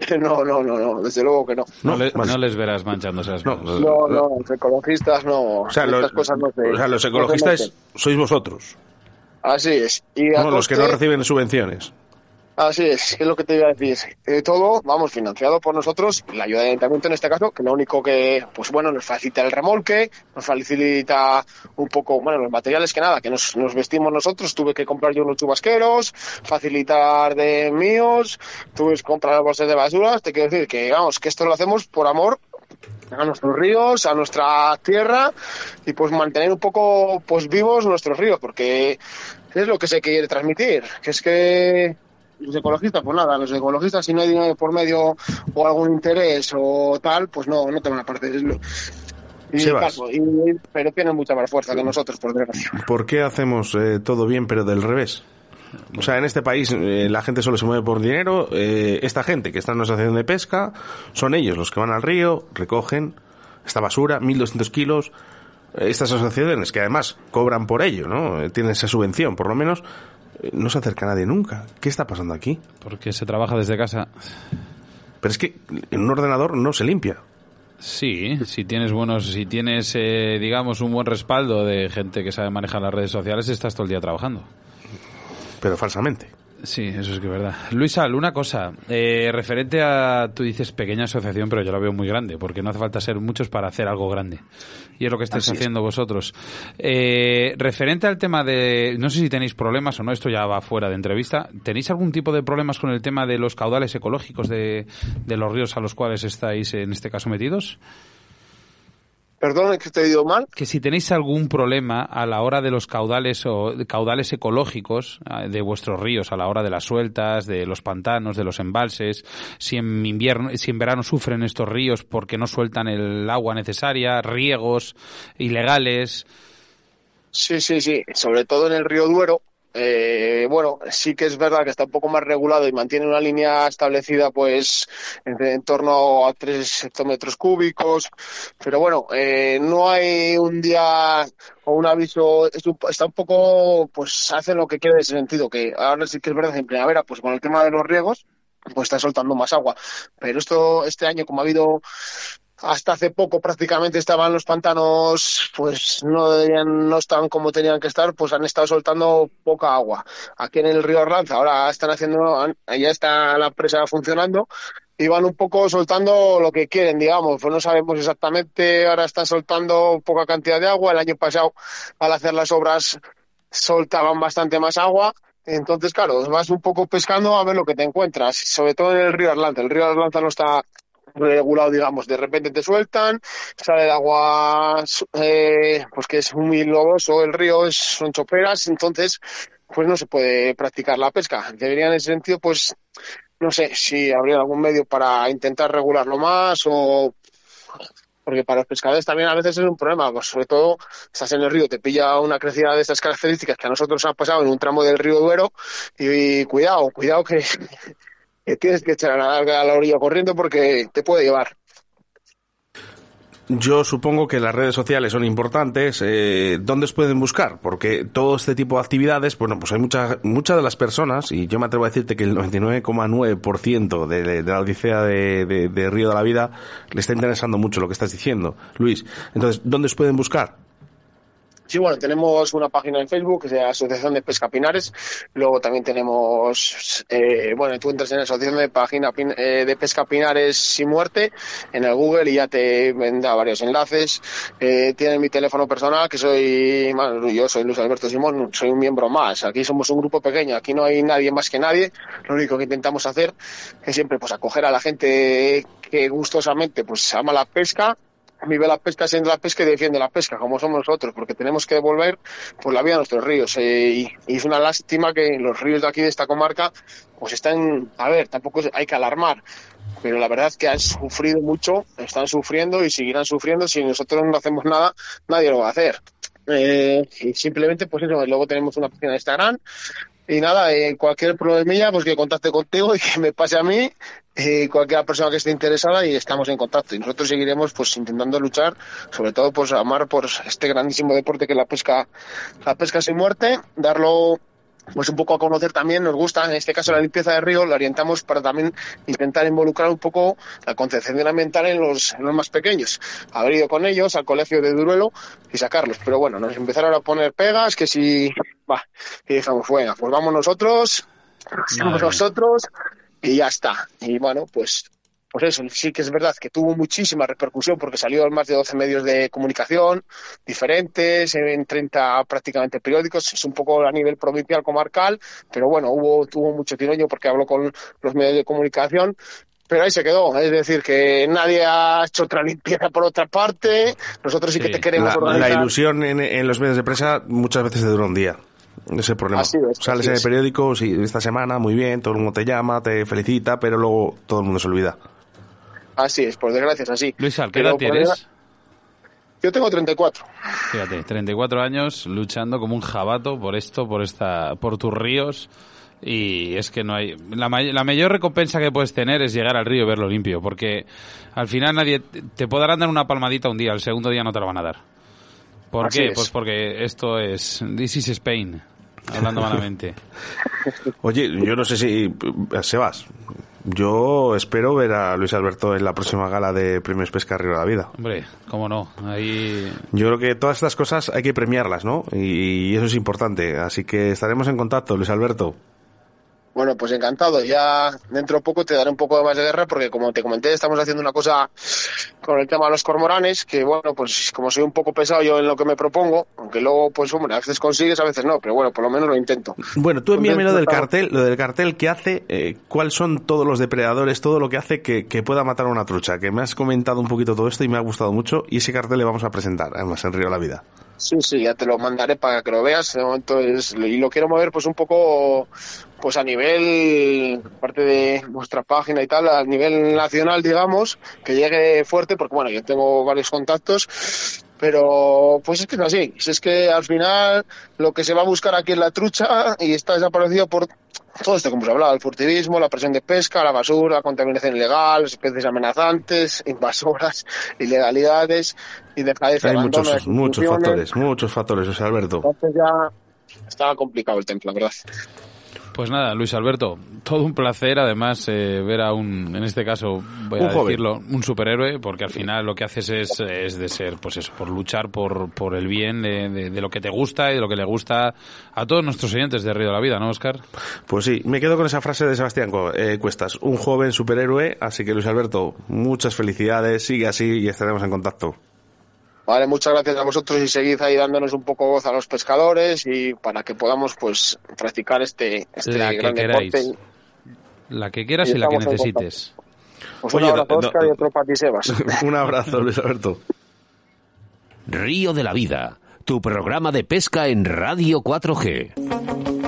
No, no, no, no, desde luego que no. No, le- no les verás manchándose las manos. No, no, los ecologistas no. O sea, estas los, cosas no se- o sea, los no se ecologistas sois vosotros, Así es. Y no los que no reciben subvenciones. Así es, es lo que te iba a decir. Eh, todo, vamos, financiado por nosotros, la ayuda del ayuntamiento en este caso, que lo único que, pues bueno, nos facilita el remolque, nos facilita un poco, bueno, los materiales que nada, que nos, vestimos nosotros, tuve que comprar yo unos chubasqueros, facilitar de míos, tuve que comprar bolsas de basuras, te quiero decir que, vamos, que esto lo hacemos por amor a nuestros ríos, a nuestra tierra y pues mantener un poco pues vivos nuestros ríos, porque es lo que se quiere transmitir, que es que los ecologistas, pues nada, los ecologistas si no hay dinero por medio o algún interés o tal, pues no, no te van a partir. Y, claro, y- pero tienen mucha más fuerza que nosotros, por desgracia. ¿Por qué hacemos eh, todo bien pero del revés? O sea, en este país eh, la gente solo se mueve por dinero. eh, esta gente que está en una asociación de pesca son ellos los que van al río, recogen esta basura, 1.200 kilos. Estas asociaciones que además cobran por ello, ¿no? Tienen esa subvención, por lo menos. No se acerca nadie nunca. ¿Qué está pasando aquí? Porque se trabaja desde casa. Pero es que en un ordenador no se limpia. Sí, si tienes buenos, si tienes, eh, digamos, un buen respaldo de gente que sabe manejar las redes sociales, estás todo el día trabajando. Pero falsamente. Sí, eso es que es verdad. Luisa, una cosa, eh, referente a, tú dices pequeña asociación, pero yo la veo muy grande, porque no hace falta ser muchos para hacer algo grande. Y es lo que estáis Así es. haciendo vosotros. Eh, referente al tema de, no sé si tenéis problemas o no, esto ya va fuera de entrevista, ¿tenéis algún tipo de problemas con el tema de los caudales ecológicos de, de los ríos a los cuales estáis en este caso metidos? Perdón, que te he oído mal. que si tenéis algún problema a la hora de los caudales o caudales ecológicos ah, de vuestros ríos, a la hora de las sueltas, de los pantanos, de los embalses, si en invierno, si en verano sufren estos ríos porque no sueltan el agua necesaria, riegos ilegales. Sí, sí, sí, sobre todo en el río Duero. Eh, bueno, sí que es verdad que está un poco más regulado y mantiene una línea establecida, pues, en, en torno a 3 hectómetros cúbicos. Pero bueno, eh, no hay un día o un aviso, es un- está un poco, pues, hacen lo que quieren en ese sentido, que ahora sí que es verdad, en primavera, pues con el tema de los riegos, pues está soltando más agua. Pero esto, este año, como ha habido hasta hace poco prácticamente estaban los pantanos, pues no deberían, no estaban como tenían que estar, pues han estado soltando poca agua. Aquí en el río Arlanza ahora están haciendo, ya está la presa funcionando y van un poco soltando lo que quieren, digamos, pues no sabemos exactamente, ahora están soltando poca cantidad de agua, el año pasado al hacer las obras soltaban bastante más agua. Entonces, claro, vas un poco pescando a ver lo que te encuentras, sobre todo en el río Arlanza. El río Arlanza no está regulado, digamos, de repente te sueltan, sale el agua, eh, pues que es muy lodoso el río, es, son choperas, entonces, pues no se puede practicar la pesca. Debería en ese sentido, pues, no sé si habría algún medio para intentar regularlo más o porque para los pescadores también a veces es un problema, pues sobre todo estás en el río, te pilla una crecida de estas características que a nosotros nos ha pasado en un tramo del río Duero y, cuidado, cuidado que, que tienes que echar a la, orilla corriendo porque te puede llevar. yo supongo que las redes sociales son importantes. Eh, ¿Dónde os pueden buscar? Porque todo este tipo de actividades, bueno, pues hay muchas muchas de las personas, y yo me atrevo a decirte que el 99,9% de, de la odisea de, de, de Río de la Vida le está interesando mucho lo que estás diciendo, Luis. Entonces, ¿dónde os pueden buscar? Sí, bueno, tenemos una página en Facebook que se llama Asociación de Pesca Pinares. Luego también tenemos, eh, bueno, tú entras en la Asociación de, página, eh, de Pesca Pinares sin muerte en el Google y ya te da varios enlaces. Eh, tienen mi teléfono personal, que soy, bueno, yo soy Luis Alberto Simón, soy un miembro más. Aquí somos un grupo pequeño, aquí no hay nadie más que nadie. Lo único que intentamos hacer es siempre pues acoger a la gente que gustosamente pues ama la pesca vive la pesca siendo la pesca y defiende la pesca, como somos nosotros, porque tenemos que devolver pues, la vida a nuestros ríos. Eh, y, y, es una lástima que los ríos de aquí, de esta comarca, pues están, a ver, tampoco hay que alarmar, pero la verdad es que han sufrido mucho, están sufriendo y seguirán sufriendo. Si nosotros no hacemos nada, nadie lo va a hacer. Eh, y simplemente, pues eso, luego tenemos una página de Instagram. Y nada, eh, cualquier problemilla, pues que contacte contigo y que me pase a mí eh, cualquier persona que esté interesada y estamos en contacto. Y nosotros seguiremos pues intentando luchar, sobre todo pues amar por este grandísimo deporte que es la pesca, la pesca sin muerte, darlo pues un poco a conocer también, nos gusta, en este caso la limpieza de río, la orientamos para también intentar involucrar un poco la concepción ambiental en los, en los más pequeños. Haber ido con ellos al colegio de Duruelo y sacarlos. Pero bueno, nos empezaron a poner pegas, que si, va, y dijimos, bueno, pues vamos nosotros, somos nosotros, y ya está. Y bueno, pues pues eso, sí que es verdad que tuvo muchísima repercusión porque salió en más de 12 medios de comunicación diferentes, en 30 prácticamente periódicos, es un poco a nivel provincial, comarcal, pero bueno, hubo, tuvo mucho tirón porque habló con los medios de comunicación, pero ahí se quedó. Es decir, que nadie ha hecho otra limpieza por otra parte. Nosotros sí, sí. que te queremos la, organizar. La ilusión en, en, los medios de prensa muchas veces te dura un día. Ese problema. Es, Sales en el periódico, sí, esta semana, muy bien, todo el mundo te llama, te felicita, pero luego todo el mundo se olvida. Así es, por desgracia es así. Luis, ¿al qué edad tienes? desgra- Yo tengo 34. Fíjate, 34 años luchando como un jabato por esto, por esta, por tus ríos. Y es que no hay. La, may- la mayor recompensa que puedes tener es llegar al río y verlo limpio. Porque al final nadie. Te podrán dar una palmadita un día, el segundo día no te la van a dar. ¿Por Así qué? es. Pues porque esto es. This is Spain. Hablando malamente. Oye, yo no sé si. eh, Sebas, yo espero ver a Luis Alberto en la próxima gala de Premios Pesca Río de la Vida. Hombre, cómo no. Ahí. Yo creo que todas estas cosas hay que premiarlas, ¿no? Y, y eso es importante. Así que estaremos en contacto, Luis Alberto. Bueno, pues encantado. Ya dentro de poco te daré un poco más de guerra porque, como te comenté, estamos haciendo una cosa con el tema de los cormoranes, que bueno, pues como soy un poco pesado yo en lo que me propongo, aunque luego, pues hombre, a veces consigues, a veces no, pero bueno, por lo menos lo intento. Bueno, tú envíame lo del cartel, lo del cartel que hace, eh, cuáles son todos los depredadores, todo lo que hace que, que pueda matar a una trucha, que me has comentado un poquito todo esto y me ha gustado mucho y ese cartel le vamos a presentar, además, en Río de la Vida. Sí, sí, ya te lo mandaré para que lo veas. De momento es, y lo quiero mover pues un poco pues a nivel, aparte de vuestra página y tal, a nivel nacional, digamos, que llegue fuerte, porque bueno, yo tengo varios contactos, pero pues es que es así. Es que al final lo que se va a buscar aquí es la trucha y está desaparecido por todo esto que hemos hablado, el furtivismo, la presión de pesca, la basura, la contaminación ilegal, las especies amenazantes, invasoras, ilegalidades y dejadez, Hay muchos, muchos factores, muchos factores, Luis Alberto. Entonces ya estaba complicado el templo, la verdad. Pues nada, Luis Alberto, todo un placer además eh, ver a un, en este caso, voy Un a joven. decirlo, un superhéroe, porque al final lo que haces es, es de ser, pues eso, por luchar por, por el bien de, de- de lo que te gusta y de lo que le gusta a todos nuestros oyentes de Río de la Vida, ¿no, Oscar? Pues sí, me quedo con esa frase de Sebastián eh, Cuestas, un joven superhéroe, así que Luis Alberto, muchas felicidades, sigue así y estaremos en contacto. Vale, muchas gracias a vosotros y seguid ahí dándonos un poco voz a los pescadores y para que podamos pues practicar este, este La que gran queráis. deporte. La que quieras Y y la que necesites. Pues Oye, un abrazo, no- Oscar, no- y otro para ti, Sebas. un abrazo, Luis Alberto. Río de la Vida, tu programa de pesca en Radio 4G.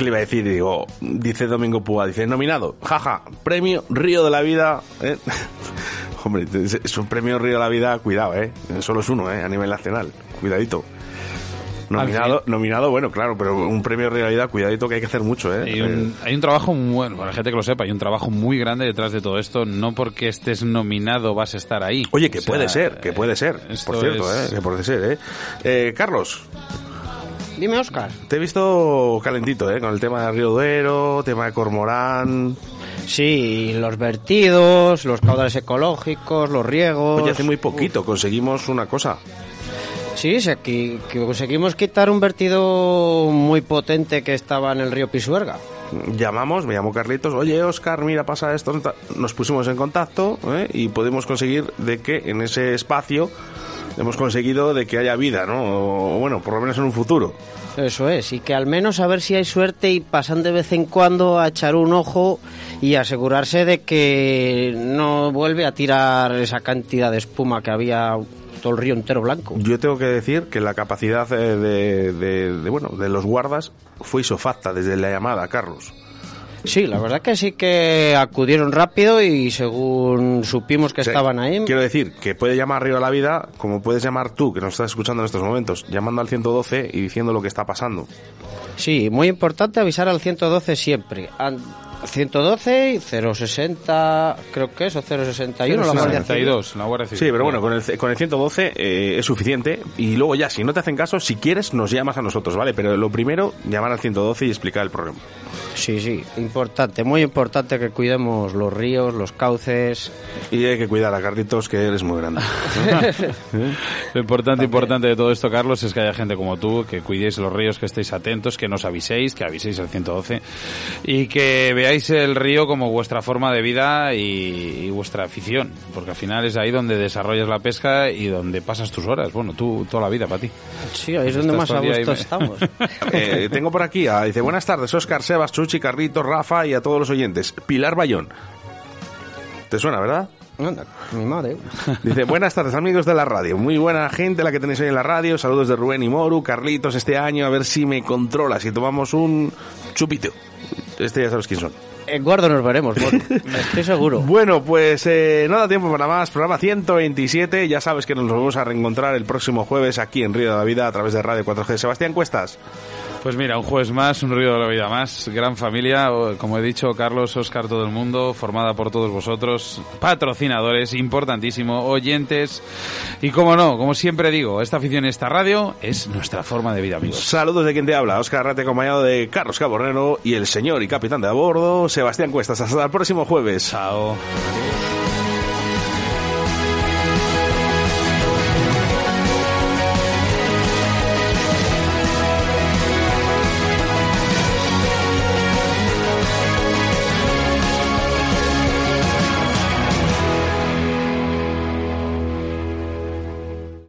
Que le iba a decir, digo, dice Domingo Púa, dice, nominado, jaja, premio Río de la Vida. ¿eh? Hombre, es un premio Río de la Vida, cuidado, ¿eh? Solo es uno, ¿eh? A nivel nacional, cuidadito. Nominado, nominado, bueno, claro, pero un premio de realidad, cuidadito que hay que hacer mucho, ¿eh? Hay un, hay un trabajo, muy, bueno, para la gente que lo sepa, hay un trabajo muy grande detrás de todo esto. No porque estés nominado vas a estar ahí. Oye, que O sea, puede ser, que puede ser, esto por cierto, es- ¿eh? Que puede ser, ¿eh? Eh, Carlos, Dime, Oscar. te he visto calentito, ¿eh? Con el tema de Río Duero, tema de Cormorán. Sí, los vertidos, los caudales ecológicos, los riegos. Oye, hace muy poquito conseguimos una cosa. Sí, que, que conseguimos quitar un vertido muy potente que estaba en el río Pisuerga. Llamamos, me llamó Carlitos, oye Oscar, mira, pasa esto. Nos pusimos en contacto ¿eh? y pudimos conseguir de que en ese espacio hemos conseguido de que haya vida, ¿no? O, bueno, por lo menos en un futuro. Eso es, y que al menos a ver si hay suerte y pasan de vez en cuando a echar un ojo y asegurarse de que no vuelve a tirar esa cantidad de espuma que había todo el río entero blanco. Yo tengo que decir que la capacidad eh, de, de- de, bueno, de los guardas fue isofacta desde la llamada, Carlos. Sí, la verdad que sí que acudieron rápido y según supimos que O sea, estaban ahí, Quiero decir que puede llamar Río de la Vida como puedes llamar tú, que nos estás escuchando en estos momentos, llamando al 112 y diciendo lo que está pasando. sí, muy importante avisar al 112 siempre. An- 112 y 060, creo que es, o 061, la Guardia Civil. 62, la Guardia Civil. Sí, pero bueno, con el, con el 112 eh, es suficiente. Y luego ya, si no te hacen caso, si quieres, nos llamas a nosotros, ¿vale? Pero lo primero, llamar al 112 y explicar el problema. Sí, sí, importante, muy importante que cuidemos los ríos, los cauces. Y hay que cuidar a Carlitos, que eres muy grande. Lo importante, importante de todo esto, Carlos, es que haya gente como tú, que cuidéis los ríos, que estéis atentos, que nos aviséis, que aviséis al 112 y que veáis el río como vuestra forma de vida y, y vuestra afición, porque al final es ahí donde desarrollas la pesca y donde pasas tus horas. Bueno, tú toda la vida para ti. Sí, ahí es donde Estás más a gusto ahí- estamos. Eh, tengo por aquí, a, dice, buenas tardes, Oscar, Sebas, Chuchi, Carlitos, Rafa y a todos los oyentes. Pilar Bayón. ¿Te suena, verdad? Anda, mi madre. Dice, buenas tardes amigos de la radio, muy buena gente la que tenéis hoy en la radio, saludos de Rubén y Moru, Carlitos este año, a ver si me controlas y tomamos un chupito. Este ya sabes quién son. En Guardo nos veremos, Moru. estoy seguro. Bueno, pues eh, no da tiempo para más, programa 127, ya sabes que nos volvemos a reencontrar el próximo jueves aquí en Río de la Vida a través de Radio 4G. Sebastián Cuestas. Pues mira, un jueves más, un río de la vida más, gran familia, como he dicho, Carlos, Oscar, todo el mundo, formada por todos vosotros, patrocinadores, importantísimo, oyentes, y como no, como siempre digo, esta afición, esta radio, es nuestra forma de vida, amigos. Saludos de quien te habla, Oscar Rate acompañado de Carlos Cabornero y el señor y capitán de a bordo, Sebastián Cuestas. Hasta el próximo jueves. Chao.